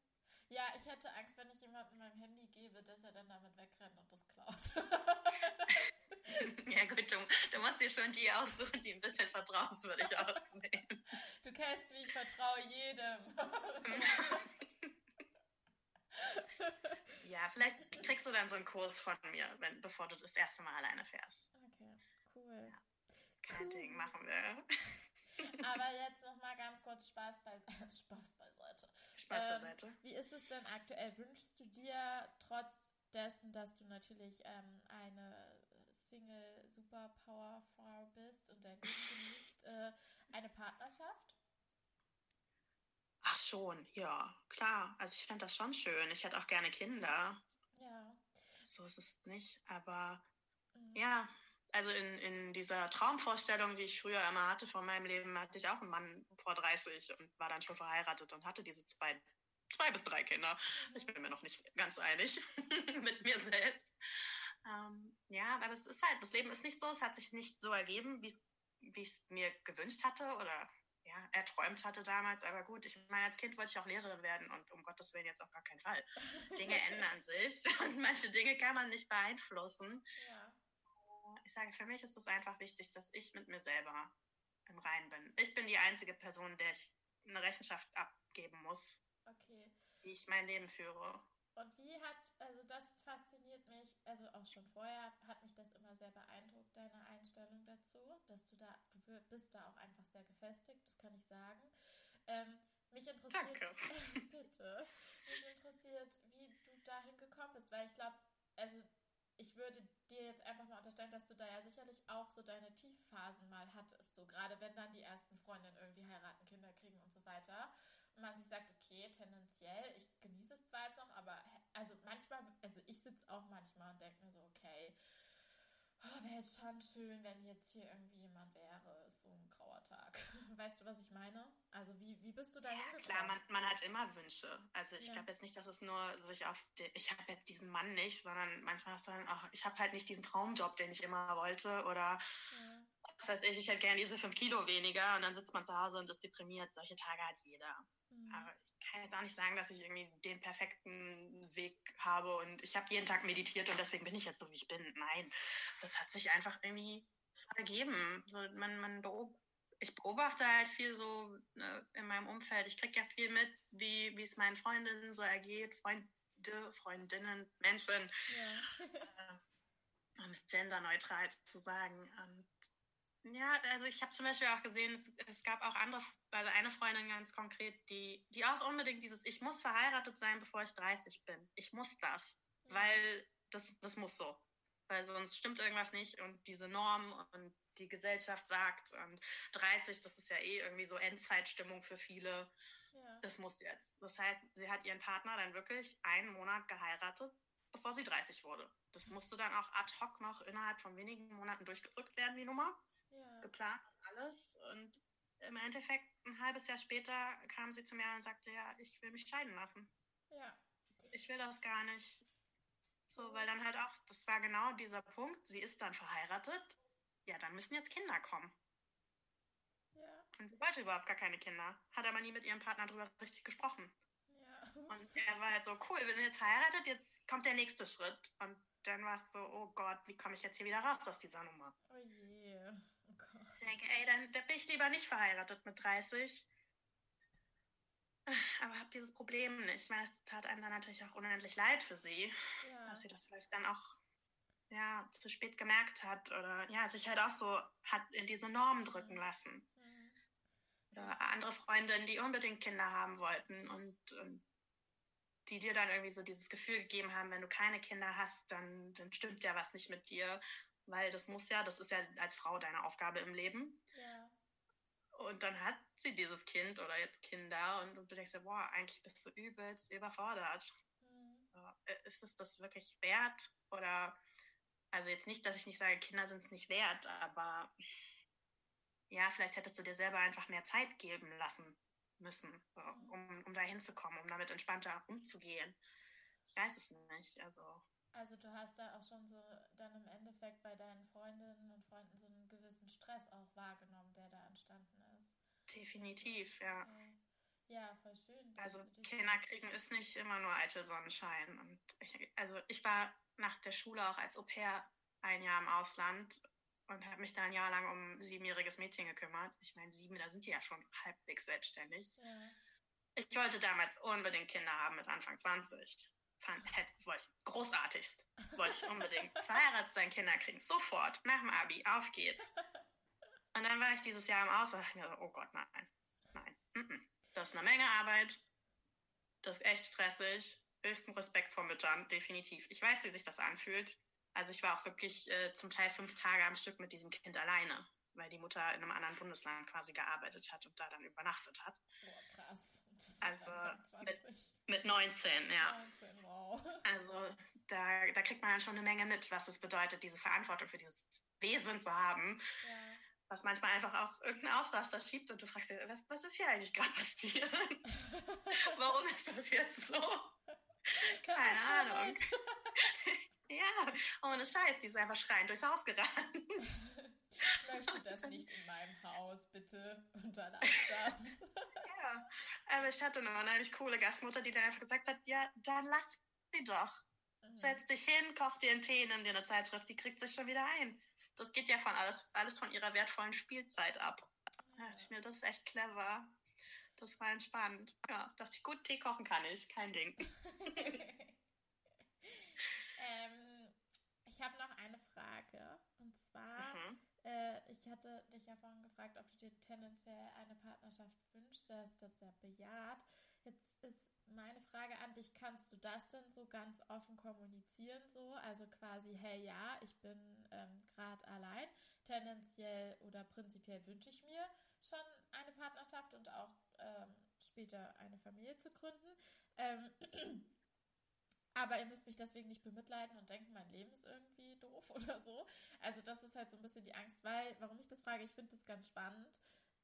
Ja, ich hätte Angst, wenn ich jemandem mein Handy gebe, dass er dann damit wegrennt und das klaut. ja gut, du, du, musst dir schon die aussuchen, die ein bisschen vertrauenswürdig aussehen. Du kennst mich, ich vertraue jedem. ja, vielleicht kriegst du dann so einen Kurs von mir, wenn, bevor du das erste Mal alleine fährst. Okay, cool. Ja, kein cool. Ding, machen wir. Aber jetzt nochmal ganz kurz Spaß, bei, Spaß beiseite. Spaß ähm, beiseite. Wie ist es denn aktuell? Wünschst du dir trotz dessen, dass du natürlich ähm, eine Single Superpower-Frau bist und dein Leben genießt, äh, eine Partnerschaft? Schon, ja, klar. Also ich fände das schon schön. Ich hätte auch gerne Kinder. Ja. So ist es nicht. Aber mhm. ja, also in, in dieser Traumvorstellung, die ich früher immer hatte von meinem Leben, hatte ich auch einen Mann vor 30 und war dann schon verheiratet und hatte diese zwei, zwei bis drei Kinder. Mhm. Ich bin mir noch nicht ganz einig mit mir selbst. Ähm, ja, aber es ist halt, das Leben ist nicht so, es hat sich nicht so ergeben, wie ich es mir gewünscht hatte oder ja, erträumt hatte damals. Aber gut, ich meine, als Kind wollte ich auch Lehrerin werden und um Gottes Willen jetzt auf gar keinen Fall. Dinge ändern sich und manche Dinge kann man nicht beeinflussen. Ja. Ich sage, für mich ist es einfach wichtig, dass ich mit mir selber im Reinen bin. Ich bin die einzige Person, der ich eine Rechenschaft abgeben muss. Okay. Wie ich mein Leben führe. Und wie hat, also das fasziniert also auch schon vorher hat mich das immer sehr beeindruckt, deine Einstellung dazu, dass du da, du bist da auch einfach sehr gefestigt, das kann ich sagen. Ähm, mich interessiert, Danke. bitte, mich interessiert, wie du dahin gekommen bist, weil ich glaube, also ich würde dir jetzt einfach mal unterstellen, dass du da ja sicherlich auch so deine Tiefphasen mal hattest, so gerade wenn dann die ersten Freundinnen irgendwie heiraten, Kinder kriegen und so weiter und man sich sagt, okay, tendenziell, ich genieße es zwar jetzt noch, aber also manchmal, also ich sitze auch manchmal und denke mir so, okay, oh, wäre jetzt schon schön, wenn jetzt hier irgendwie jemand wäre, so ein grauer Tag. weißt du, was ich meine? Also wie, wie bist du da Ja, klar, man, man hat immer Wünsche. Also ich ja. glaube jetzt nicht, dass es nur sich auf, die, ich habe jetzt diesen Mann nicht, sondern manchmal hast du dann auch, ich habe halt nicht diesen Traumjob, den ich immer wollte oder ja. was weiß ich, ich hätte gerne diese fünf Kilo weniger und dann sitzt man zu Hause und ist deprimiert. Solche Tage hat jeder. Mhm. Aber kann jetzt auch nicht sagen, dass ich irgendwie den perfekten Weg habe und ich habe jeden Tag meditiert und deswegen bin ich jetzt so, wie ich bin. Nein, das hat sich einfach irgendwie ergeben. So, man, man ich beobachte halt viel so ne, in meinem Umfeld. Ich kriege ja viel mit, wie, wie es meinen Freundinnen so ergeht, Freunde, Freundinnen, Menschen. Ja. äh, um es genderneutral zu sagen. Und ja, also ich habe zum Beispiel auch gesehen, es, es, gab auch andere, also eine Freundin ganz konkret, die, die auch unbedingt dieses, ich muss verheiratet sein, bevor ich 30 bin. Ich muss das, ja. weil das, das muss so. Weil sonst stimmt irgendwas nicht und diese Norm und die Gesellschaft sagt. Und 30, das ist ja eh irgendwie so Endzeitstimmung für viele. Ja. Das muss jetzt. Das heißt, sie hat ihren Partner dann wirklich einen Monat geheiratet, bevor sie 30 wurde. Das musste dann auch ad hoc noch innerhalb von wenigen Monaten durchgedrückt werden, die Nummer. Ja. Geplant alles. Und im Endeffekt, ein halbes Jahr später, kam sie zu mir und sagte, ja, ich will mich scheiden lassen. Ja. Ich will das gar nicht. So, weil dann halt auch, das war genau dieser Punkt, sie ist dann verheiratet ja, dann müssen jetzt Kinder kommen. Ja. Und sie wollte überhaupt gar keine Kinder, hat aber nie mit ihrem Partner darüber richtig gesprochen. Ja. Und er war halt so, cool, wir sind jetzt verheiratet, jetzt kommt der nächste Schritt. Und dann war es so, oh Gott, wie komme ich jetzt hier wieder raus aus dieser Nummer? Oh je. Denke, ey, dann, dann bin ich lieber nicht verheiratet mit 30. Aber habe dieses Problem nicht. Ich meine, es tat einem dann natürlich auch unendlich leid für sie, ja. dass sie das vielleicht dann auch ja, zu spät gemerkt hat oder ja, sich halt auch so hat in diese Normen drücken lassen. Mhm. Oder andere Freundinnen, die unbedingt Kinder haben wollten und, und, die dir dann irgendwie so dieses Gefühl gegeben haben, wenn du keine Kinder hast, dann, dann stimmt ja was nicht mit dir, weil das muss ja, das ist ja als Frau deine Aufgabe im Leben. Ja. Und dann hat sie dieses Kind oder jetzt Kinder und, und du denkst dir, boah, eigentlich bist du übelst überfordert. Mhm. Äh, ist es das wirklich wert? Oder also jetzt nicht, dass ich nicht sage, Kinder sind es nicht wert, aber ja, vielleicht hättest du dir selber einfach mehr Zeit geben lassen müssen, um, um da hinzukommen, um damit entspannter umzugehen. Ich weiß es nicht. Also. Also du hast da auch schon so dann im Endeffekt bei deinen Freundinnen und Freunden so einen gewissen Stress auch wahrgenommen, der da entstanden ist. Definitiv, ja. Okay. Ja, voll schön. Also Kinder kriegen ist nicht immer nur eitel Sonnenschein. Und ich, also ich war nach der Schule auch als Au pair ein Jahr im Ausland und habe mich da ein Jahr lang um ein siebenjähriges Mädchen gekümmert. Ich meine, sieben, da sind die ja schon halbwegs selbstständig. Ja. Ich wollte damals unbedingt Kinder haben mit Anfang 20. Fand, hätte, wollte ich großartigst. Wollte ich unbedingt verheiratet sein, Kinder kriegen. Sofort, nach dem Abi, auf geht's. Und dann war ich dieses Jahr im Ausland dachte, oh Gott, nein, nein. Das ist eine Menge Arbeit. Das ist echt stressig höchsten Respekt vor Müttern, definitiv. Ich weiß, wie sich das anfühlt. Also ich war auch wirklich äh, zum Teil fünf Tage am Stück mit diesem Kind alleine, weil die Mutter in einem anderen Bundesland quasi gearbeitet hat und da dann übernachtet hat. Also mit, mit 19, ja. 19, wow. Also da, da kriegt man dann schon eine Menge mit, was es bedeutet, diese Verantwortung für dieses Wesen zu haben. Ja. Was manchmal einfach auch irgendeinen Ausraster schiebt und du fragst dich, was, was ist hier eigentlich gerade passiert? Warum ist das jetzt so? Keine Ahnung. ja, ohne Scheiß, die ist einfach schreiend durchs Haus gerannt. Ich möchte das nicht in meinem Haus, bitte unterlass das. ja, aber ich hatte eine unheimlich coole Gastmutter, die dann einfach gesagt hat, ja, dann lass sie doch. Mhm. Setz dich hin, koch dir einen Tee, nimm dir eine Zeitschrift, die kriegt sich schon wieder ein. Das geht ja von alles, alles von ihrer wertvollen Spielzeit ab. Da dachte ich mir, das ist echt clever. Das war entspannt. Ja, dachte ich, gut, Tee kochen kann ich, kein Ding. ähm, ich habe noch eine Frage. Äh, ich hatte dich ja vorhin gefragt, ob du dir tendenziell eine Partnerschaft wünschst. Du hast das ja bejaht. Jetzt ist meine Frage an dich, kannst du das denn so ganz offen kommunizieren, so? Also quasi, hey ja, ich bin ähm, gerade allein. Tendenziell oder prinzipiell wünsche ich mir schon eine Partnerschaft und auch ähm, später eine Familie zu gründen. Ähm, aber ihr müsst mich deswegen nicht bemitleiden und denken, mein Leben ist irgendwie doof oder so. Also das ist halt so ein bisschen die Angst, weil, warum ich das frage, ich finde das ganz spannend.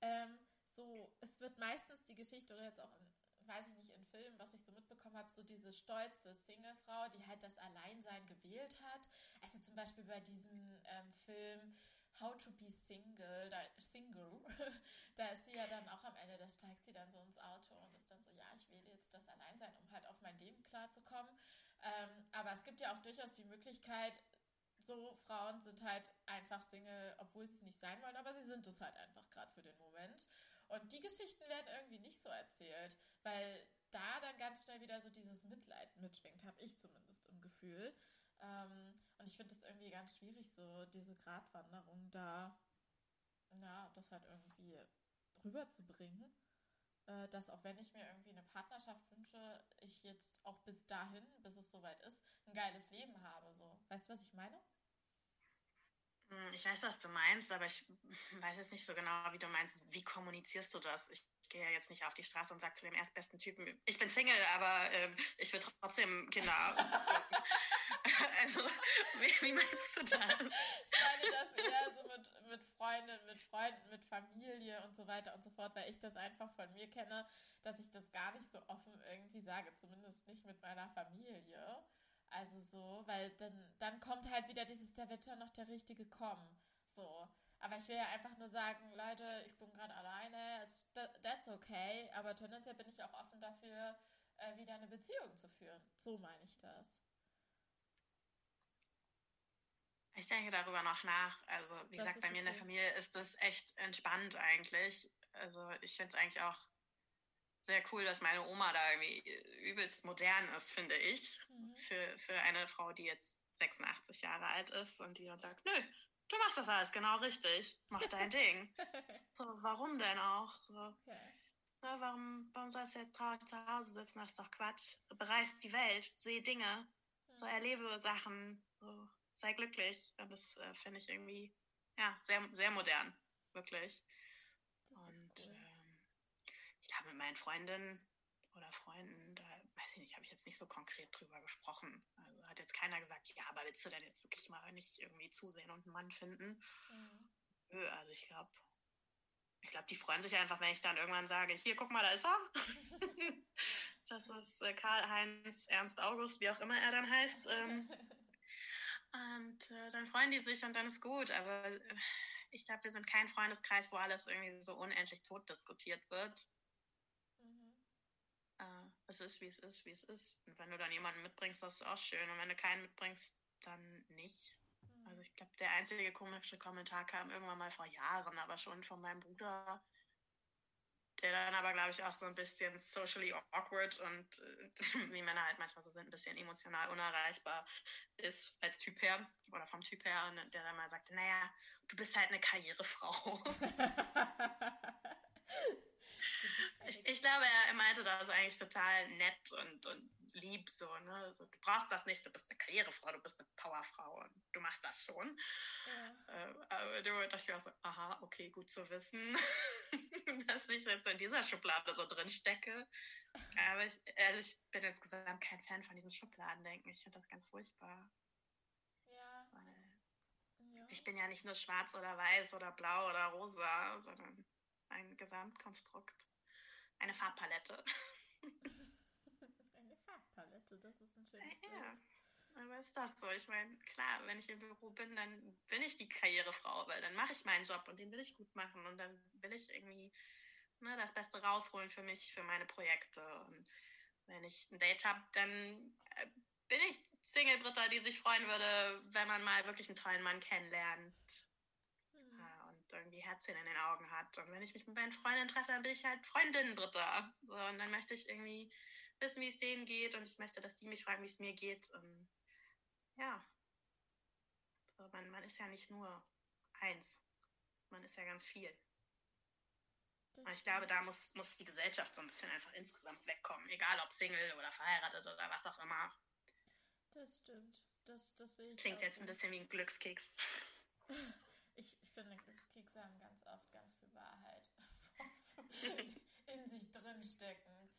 Ähm, so wird meistens die Geschichte oder jetzt auch in, weiß ich nicht, in Filmen, was ich so mitbekommen habe, so diese stolze Singlefrau, die halt das Alleinsein gewählt hat. Also zum Beispiel bei diesem ähm, Film How to be Single, da, Single, da ist sie ja dann auch am Ende, da steigt sie dann so ins Auto und ist dann so, ja, ich wähle jetzt das Alleinsein, um halt auf mein Leben klarzukommen. Ähm, aber es gibt ja auch durchaus die Möglichkeit, so Frauen sind halt einfach Single, obwohl sie es nicht sein wollen, aber sie sind es halt einfach gerade für den Moment. Und die Geschichten werden irgendwie nicht so erzählt, weil da dann ganz schnell wieder so dieses Mitleid mitschwingt, habe ich zumindest im Gefühl. Ähm, und ich finde das irgendwie ganz schwierig, so diese Gratwanderung da, ja, das halt irgendwie rüberzubringen. Äh, dass auch wenn ich mir irgendwie eine Partnerschaft wünsche, ich jetzt auch bis dahin, bis es soweit ist, ein geiles Leben habe. So. Weißt du, was ich meine? Hm, ich weiß, was du meinst, aber ich weiß jetzt nicht so genau, wie du meinst. Wie kommunizierst du das? Ich gehe ja jetzt nicht auf die Straße und sage zu dem erstbesten Typen, ich bin Single, aber äh, ich will trotzdem Kinder. also, wie, wie, meinst du das? Ich meine das eher so mit, mit Freundinnen, mit Freunden, mit Familie und so weiter und so fort, weil ich das einfach von mir kenne, dass ich das gar nicht so offen irgendwie sage, zumindest nicht mit meiner Familie. Also so, weil dann, dann kommt halt wieder dieses, da wird schon noch der Richtige kommen. So. Aber ich will ja einfach nur sagen, Leute, ich bin gerade alleine, that's okay, aber tendenziell bin ich auch offen dafür, äh, wieder eine Beziehung zu führen. So meine ich das. Ich denke darüber noch nach. Also, wie das gesagt, bei mir in der Familie ist das echt entspannt eigentlich. Also, ich finde es eigentlich auch sehr cool, dass meine Oma da irgendwie übelst modern ist, finde ich. Mhm. Für, für eine Frau, die jetzt 86 Jahre alt ist und die dann sagt, nö, du machst das alles genau richtig. Mach dein Ding. So, warum denn auch? So. Okay. Na, warum, warum sollst du jetzt traurig zu Hause sitzen? Das ist doch Quatsch. Bereist die Welt, sehe Dinge, mhm. so erlebe Sachen, so, sei glücklich. Und das äh, finde ich irgendwie, ja, sehr, sehr modern, wirklich. Und ähm, ich glaube, mit meinen Freundinnen oder Freunden, da weiß ich nicht, habe ich jetzt nicht so konkret drüber gesprochen. Also hat jetzt keiner gesagt, ja, aber willst du denn jetzt wirklich mal nicht irgendwie zusehen und einen Mann finden? Mhm. Nö, also ich glaube, ich glaube, die freuen sich einfach, wenn ich dann irgendwann sage, hier, guck mal, da ist er. das ist äh, Karl-Heinz Ernst August, wie auch immer er dann heißt. Ähm, und äh, dann freuen die sich und dann ist gut. Aber äh, ich glaube, wir sind kein Freundeskreis, wo alles irgendwie so unendlich tot diskutiert wird es ist, wie es ist, wie es ist. Und wenn du dann jemanden mitbringst, das ist auch schön. Und wenn du keinen mitbringst, dann nicht. Mhm. Also ich glaube, der einzige komische Kommentar kam irgendwann mal vor Jahren, aber schon von meinem Bruder, der dann aber, glaube ich, auch so ein bisschen socially awkward und äh, wie Männer halt manchmal so sind, ein bisschen emotional unerreichbar ist als Typ her oder vom Typ her, und der dann mal sagte, naja, du bist halt eine Karrierefrau. Ich, ich glaube, er meinte das eigentlich total nett und, und lieb so, ne? Also, du brauchst das nicht, du bist eine Karrierefrau, du bist eine Powerfrau und du machst das schon. Ja. Äh, aber du dachte ich auch so, aha, okay, gut zu wissen, dass ich jetzt in dieser Schublade so drin stecke. Aber ich, also ich bin insgesamt kein Fan von diesen Schubladendenken. Ich finde das ganz furchtbar. Ja. Ja. ich bin ja nicht nur schwarz oder weiß oder blau oder rosa, sondern ein Gesamtkonstrukt. Eine Farbpalette. Eine Farbpalette, das ist ein schönes Bild. Ja, aber ist das so? Ich meine, klar, wenn ich im Büro bin, dann bin ich die Karrierefrau, weil dann mache ich meinen Job und den will ich gut machen und dann will ich irgendwie ne, das Beste rausholen für mich, für meine Projekte. Und wenn ich ein Date habe, dann äh, bin ich Single-Britta, die sich freuen würde, wenn man mal wirklich einen tollen Mann kennenlernt irgendwie Herzchen in den Augen hat. Und wenn ich mich mit meinen Freundinnen treffe, dann bin ich halt Freundin Dritter. So, und dann möchte ich irgendwie wissen, wie es denen geht und ich möchte, dass die mich fragen, wie es mir geht. Und ja, so, man, man ist ja nicht nur eins, man ist ja ganz viel. Und ich glaube, da muss, muss die Gesellschaft so ein bisschen einfach insgesamt wegkommen, egal ob Single oder verheiratet oder was auch immer. Das stimmt. Das, das sehe ich Klingt jetzt ein bisschen wie ein Glückskeks. Ich, ich finde, Glückskekse haben ganz oft ganz viel Wahrheit in sich drinstecken.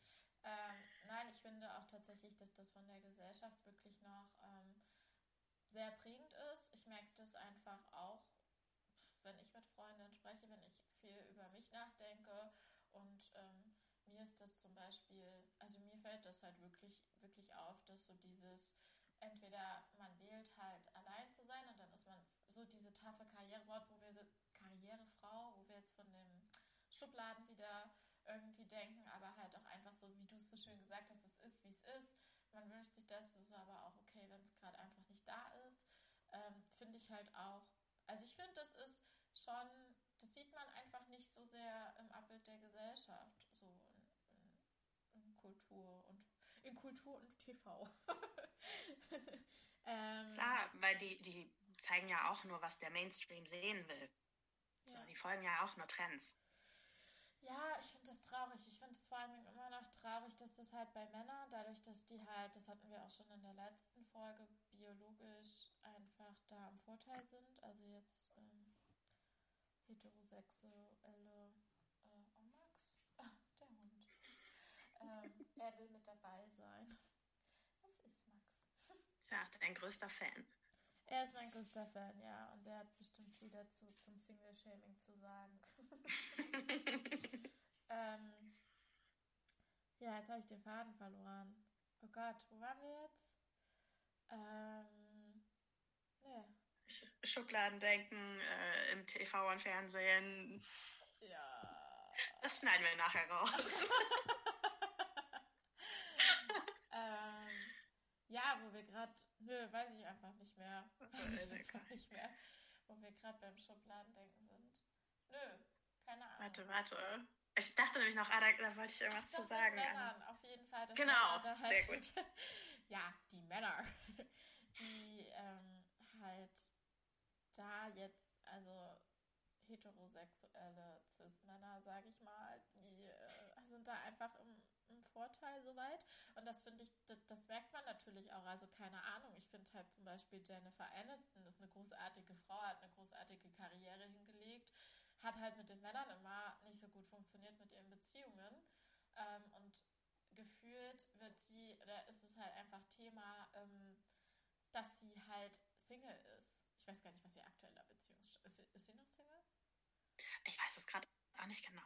Ähm, nein, ich finde auch tatsächlich, dass das von der Gesellschaft wirklich noch ähm, sehr prägend ist. Ich merke das einfach auch, wenn ich mit Freundinnen spreche, wenn ich viel über mich nachdenke und äh, mir ist das zum Beispiel, also mir fällt das halt wirklich, wirklich auf, dass so dieses, entweder man wählt halt allein zu sein und dann ist man so diese taffe Karrierewort, wo wir Karrierefrau, wo wir jetzt von dem Schubladen wieder irgendwie denken, aber halt auch einfach so, wie du es so schön gesagt hast, es ist, wie es ist. Man wünscht sich das, es ist aber auch okay, wenn es gerade einfach nicht da ist. Ähm, finde ich halt auch, also ich finde, das ist schon, das sieht man einfach nicht so sehr im Abbild der Gesellschaft, so in, in, in Kultur und in Kultur und TV. ähm, Klar, weil die, die zeigen ja auch nur, was der Mainstream sehen will. Ja. So, die folgen ja auch nur Trends. Ja, ich finde das traurig. Ich finde es vor allem immer noch traurig, dass das halt bei Männern, dadurch, dass die halt, das hatten wir auch schon in der letzten Folge, biologisch einfach da im Vorteil sind. Also jetzt ähm, heterosexuelle äh, oh Max, ah, der Hund. ähm, er will mit dabei sein. Was ist Max? Ja, dein größter Fan. Er ist mein größter Fan, ja. Und der hat bestimmt viel dazu zum Single-Shaming zu sagen. ähm, ja, jetzt habe ich den Faden verloren. Oh Gott, wo waren wir jetzt? Ähm, ne. Schubladendenken äh, im TV und Fernsehen. Ja. Das schneiden wir nachher raus. ähm, ja, wo wir gerade Nö, weiß ich einfach nicht mehr. Weiß ich einfach nicht mehr, wo wir gerade beim Schubladendenken sind. Nö, keine Ahnung. Warte, warte. Ich dachte nämlich noch, ah, da, da wollte ich irgendwas Ach, zu sagen. Männern, auf jeden Fall. genau, halt, sehr gut. ja, die Männer, die ähm, halt da jetzt, also heterosexuelle Cis-Männer, sage ich mal, die äh, sind da einfach im ein Vorteil soweit. Und das finde ich, das, das, merkt man natürlich auch. Also keine Ahnung, ich finde halt zum Beispiel Jennifer Aniston ist eine großartige Frau, hat eine großartige Karriere hingelegt, hat halt mit den Männern immer nicht so gut funktioniert mit ihren Beziehungen. Ähm, und gefühlt wird sie, oder ist es halt einfach Thema, ähm, dass sie halt Single ist. Ich weiß gar nicht, was ihr aktueller Beziehung ist. Ist sie noch Single? Ich weiß es gerade auch nicht genau.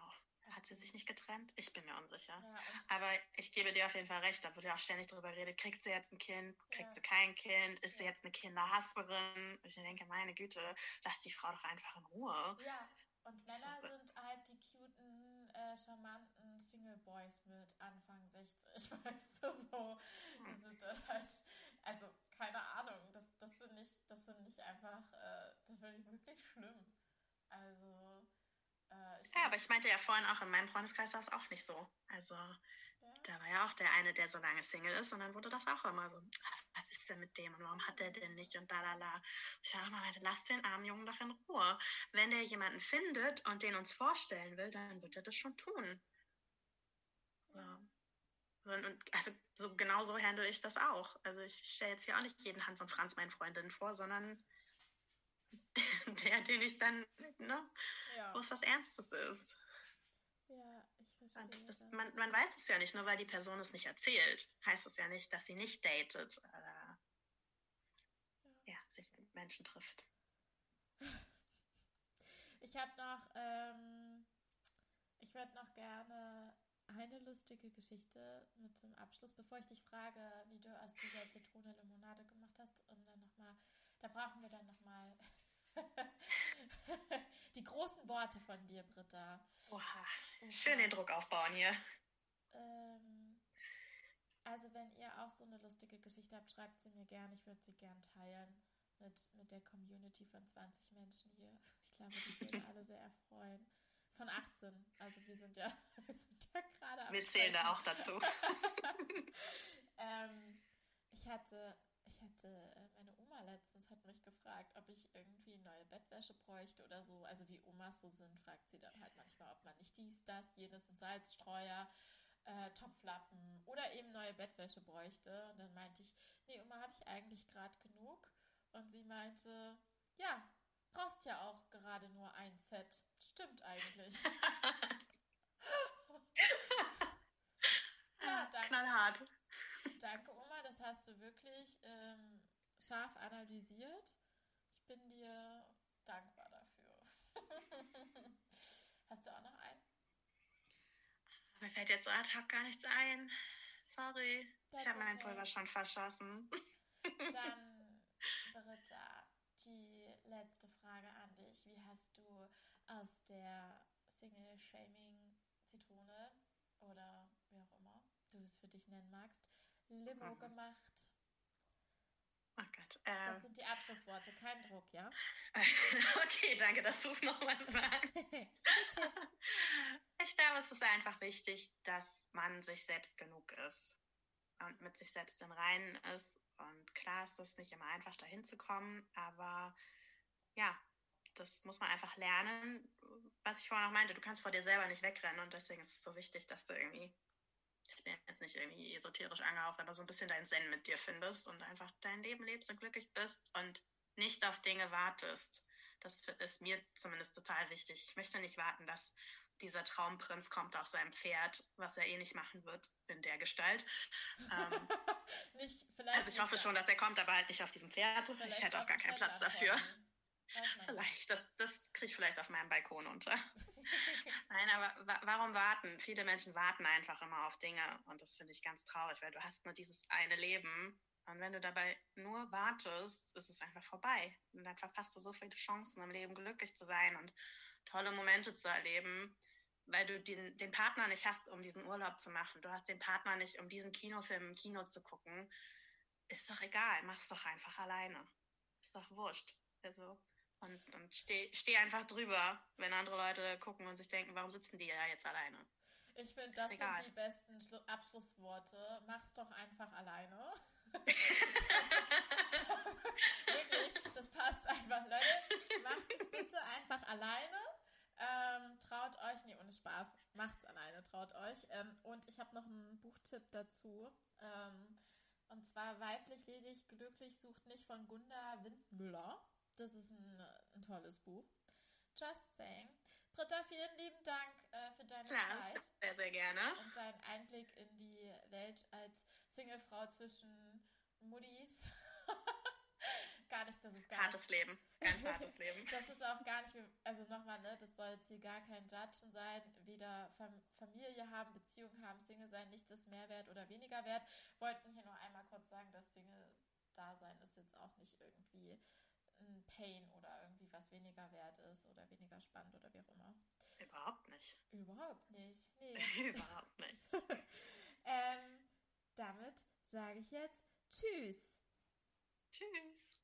Hat sie sich nicht getrennt? Ich bin mir unsicher. Ja, Aber ich gebe dir auf jeden Fall recht, da wurde ja auch ständig darüber geredet, kriegt sie jetzt ein Kind, kriegt ja. sie kein Kind, ist ja. sie jetzt eine Kinderhasperin? Ich denke, meine Güte, lass die Frau doch einfach in Ruhe. Ja, und Männer sind halt die cuten, äh, charmanten Single Boys mit Anfang 60, weißt du, so. Die hm. sind halt, also keine Ahnung, das, das finde ich, das finde ich einfach, äh, das finde ich wirklich schlimm. Also, ich meinte ja vorhin auch, in meinem Freundeskreis war es auch nicht so. Also da war ja auch der eine, der so lange Single ist und dann wurde das auch immer so, ach, was ist denn mit dem und warum hat der denn nicht und da, da, da. Ich sage immer, lass den armen Jungen doch in Ruhe. Wenn der jemanden findet und den uns vorstellen will, dann wird er das schon tun. Ja. Und, also so genau so handle ich das auch. Also ich stelle jetzt hier auch nicht jeden Hans und Franz meinen Freundinnen vor, sondern der, den ich dann, ne, ja. wo es was Ernstes ist. Ja, ich verstehe. Das, man, man weiß es ja nicht, nur weil die Person es nicht erzählt, heißt es ja nicht, dass sie nicht datet oder ja, ja sich mit Menschen trifft. Ich habe noch, ähm, ich würde noch gerne eine lustige Geschichte mit zum Abschluss, bevor ich dich frage, wie du aus dieser Zitrone Limonade gemacht hast. Und dann nochmal, da brauchen wir dann nochmal Die großen Worte von dir, Britta. Oha, schön den Druck aufbauen hier. Ähm, also wenn ihr auch so eine lustige Geschichte habt, schreibt sie mir gern. Ich würde sie gern teilen mit, mit der Community von 20 Menschen hier. Ich glaube, die würden alle sehr erfreuen. Von 18. Also wir sind ja, wir sind ja gerade am Wir zählen da auch dazu. ähm, ich hatte ich hatte, äh, meine Oma letztens hat mich gefragt, ob ich irgendwie neue Bettwäsche bräuchte oder so. Also wie Omas so sind, fragt sie dann halt manchmal, ob man nicht dies, das, jenes, ein Salzstreuer, äh, Topflappen oder eben neue Bettwäsche bräuchte. Und dann meinte ich, nee, Oma, habe ich eigentlich gerade genug? Und sie meinte, ja, brauchst ja auch gerade nur ein Set. Stimmt eigentlich. ja, danke. Knallhart. Danke, Oma, das hast du wirklich ähm, scharf analysiert. Ich bin dir dankbar dafür. hast du auch noch einen? mir fällt jetzt so ad hoc gar nichts ein. Sorry. Das ich habe meinen Pulver schon verschossen. Dann, Britta, die letzte Frage an dich. Wie hast du aus der Single-Shaming-Zitrone oder wie auch immer du es für dich nennen magst, Limo mhm. gemacht? Gott. Ähm, das sind die Abschlussworte, kein Druck, ja? okay, danke, dass du es nochmal sagst. ich glaube, es ist einfach wichtig, dass man sich selbst genug ist und mit sich selbst im Reinen ist. Und klar ist es nicht immer einfach, dahin zu kommen, aber ja, das muss man einfach lernen. Was ich vorhin auch meinte, du kannst vor dir selber nicht wegrennen und deswegen ist es so wichtig, dass du irgendwie ich bin jetzt nicht irgendwie esoterisch angehaucht, aber so ein bisschen dein Zen mit dir findest und einfach dein Leben lebst und glücklich bist und nicht auf Dinge wartest. Das ist mir zumindest total wichtig. Ich möchte nicht warten, dass dieser Traumprinz kommt auf seinem Pferd, was er eh nicht machen wird in der Gestalt. Ähm, nicht, also ich hoffe schon, dass er kommt, aber halt nicht auf diesem Pferd. Ich hätte auch gar keinen Platz dafür. Vielleicht, das, das kriege ich vielleicht auf meinem Balkon unter. Nein, aber wa warum warten? Viele Menschen warten einfach immer auf Dinge und das finde ich ganz traurig, weil du hast nur dieses eine Leben und wenn du dabei nur wartest, ist es einfach vorbei und dann verpasst du so viele Chancen im Leben glücklich zu sein und tolle Momente zu erleben, weil du den, den Partner nicht hast, um diesen Urlaub zu machen. Du hast den Partner nicht, um diesen Kinofilm im Kino zu gucken. Ist doch egal, mach's doch einfach alleine. Ist doch wurscht. Also und, und steh, steh einfach drüber, wenn andere Leute gucken und sich denken, warum sitzen die ja jetzt alleine? Ich finde, das sind die besten Schlu Abschlussworte. Mach's doch einfach alleine. Wirklich, das passt einfach. Leute, macht es bitte einfach alleine. Ähm, traut euch, nee, ohne Spaß, macht's alleine, traut euch. Ähm, und ich habe noch einen Buchtipp dazu. Ähm, und zwar Weiblich, ledig, glücklich sucht nicht von Gunda Windmüller. Das ist ein, ein tolles Buch. Just saying. Britta, vielen lieben Dank äh, für deine ja, Zeit. Sehr, sehr gerne. Und deinen Einblick in die Welt als Singlefrau zwischen Muddis. gar nicht, das ist gar Hartes nicht, Leben. Ganz hartes Leben. das ist auch gar nicht, also nochmal, ne, das soll jetzt hier gar kein Judgen sein. Weder Fam Familie haben, Beziehung haben, Single sein, nichts ist mehr wert oder weniger wert. Wollten hier nur einmal kurz sagen, dass Single-Dasein ist jetzt auch nicht irgendwie ein Pain oder irgendwie was weniger wert ist oder weniger spannend oder wie auch immer. Überhaupt nicht. Überhaupt nicht. Nee. Überhaupt nicht. ähm, damit sage ich jetzt Tschüss. Tschüss.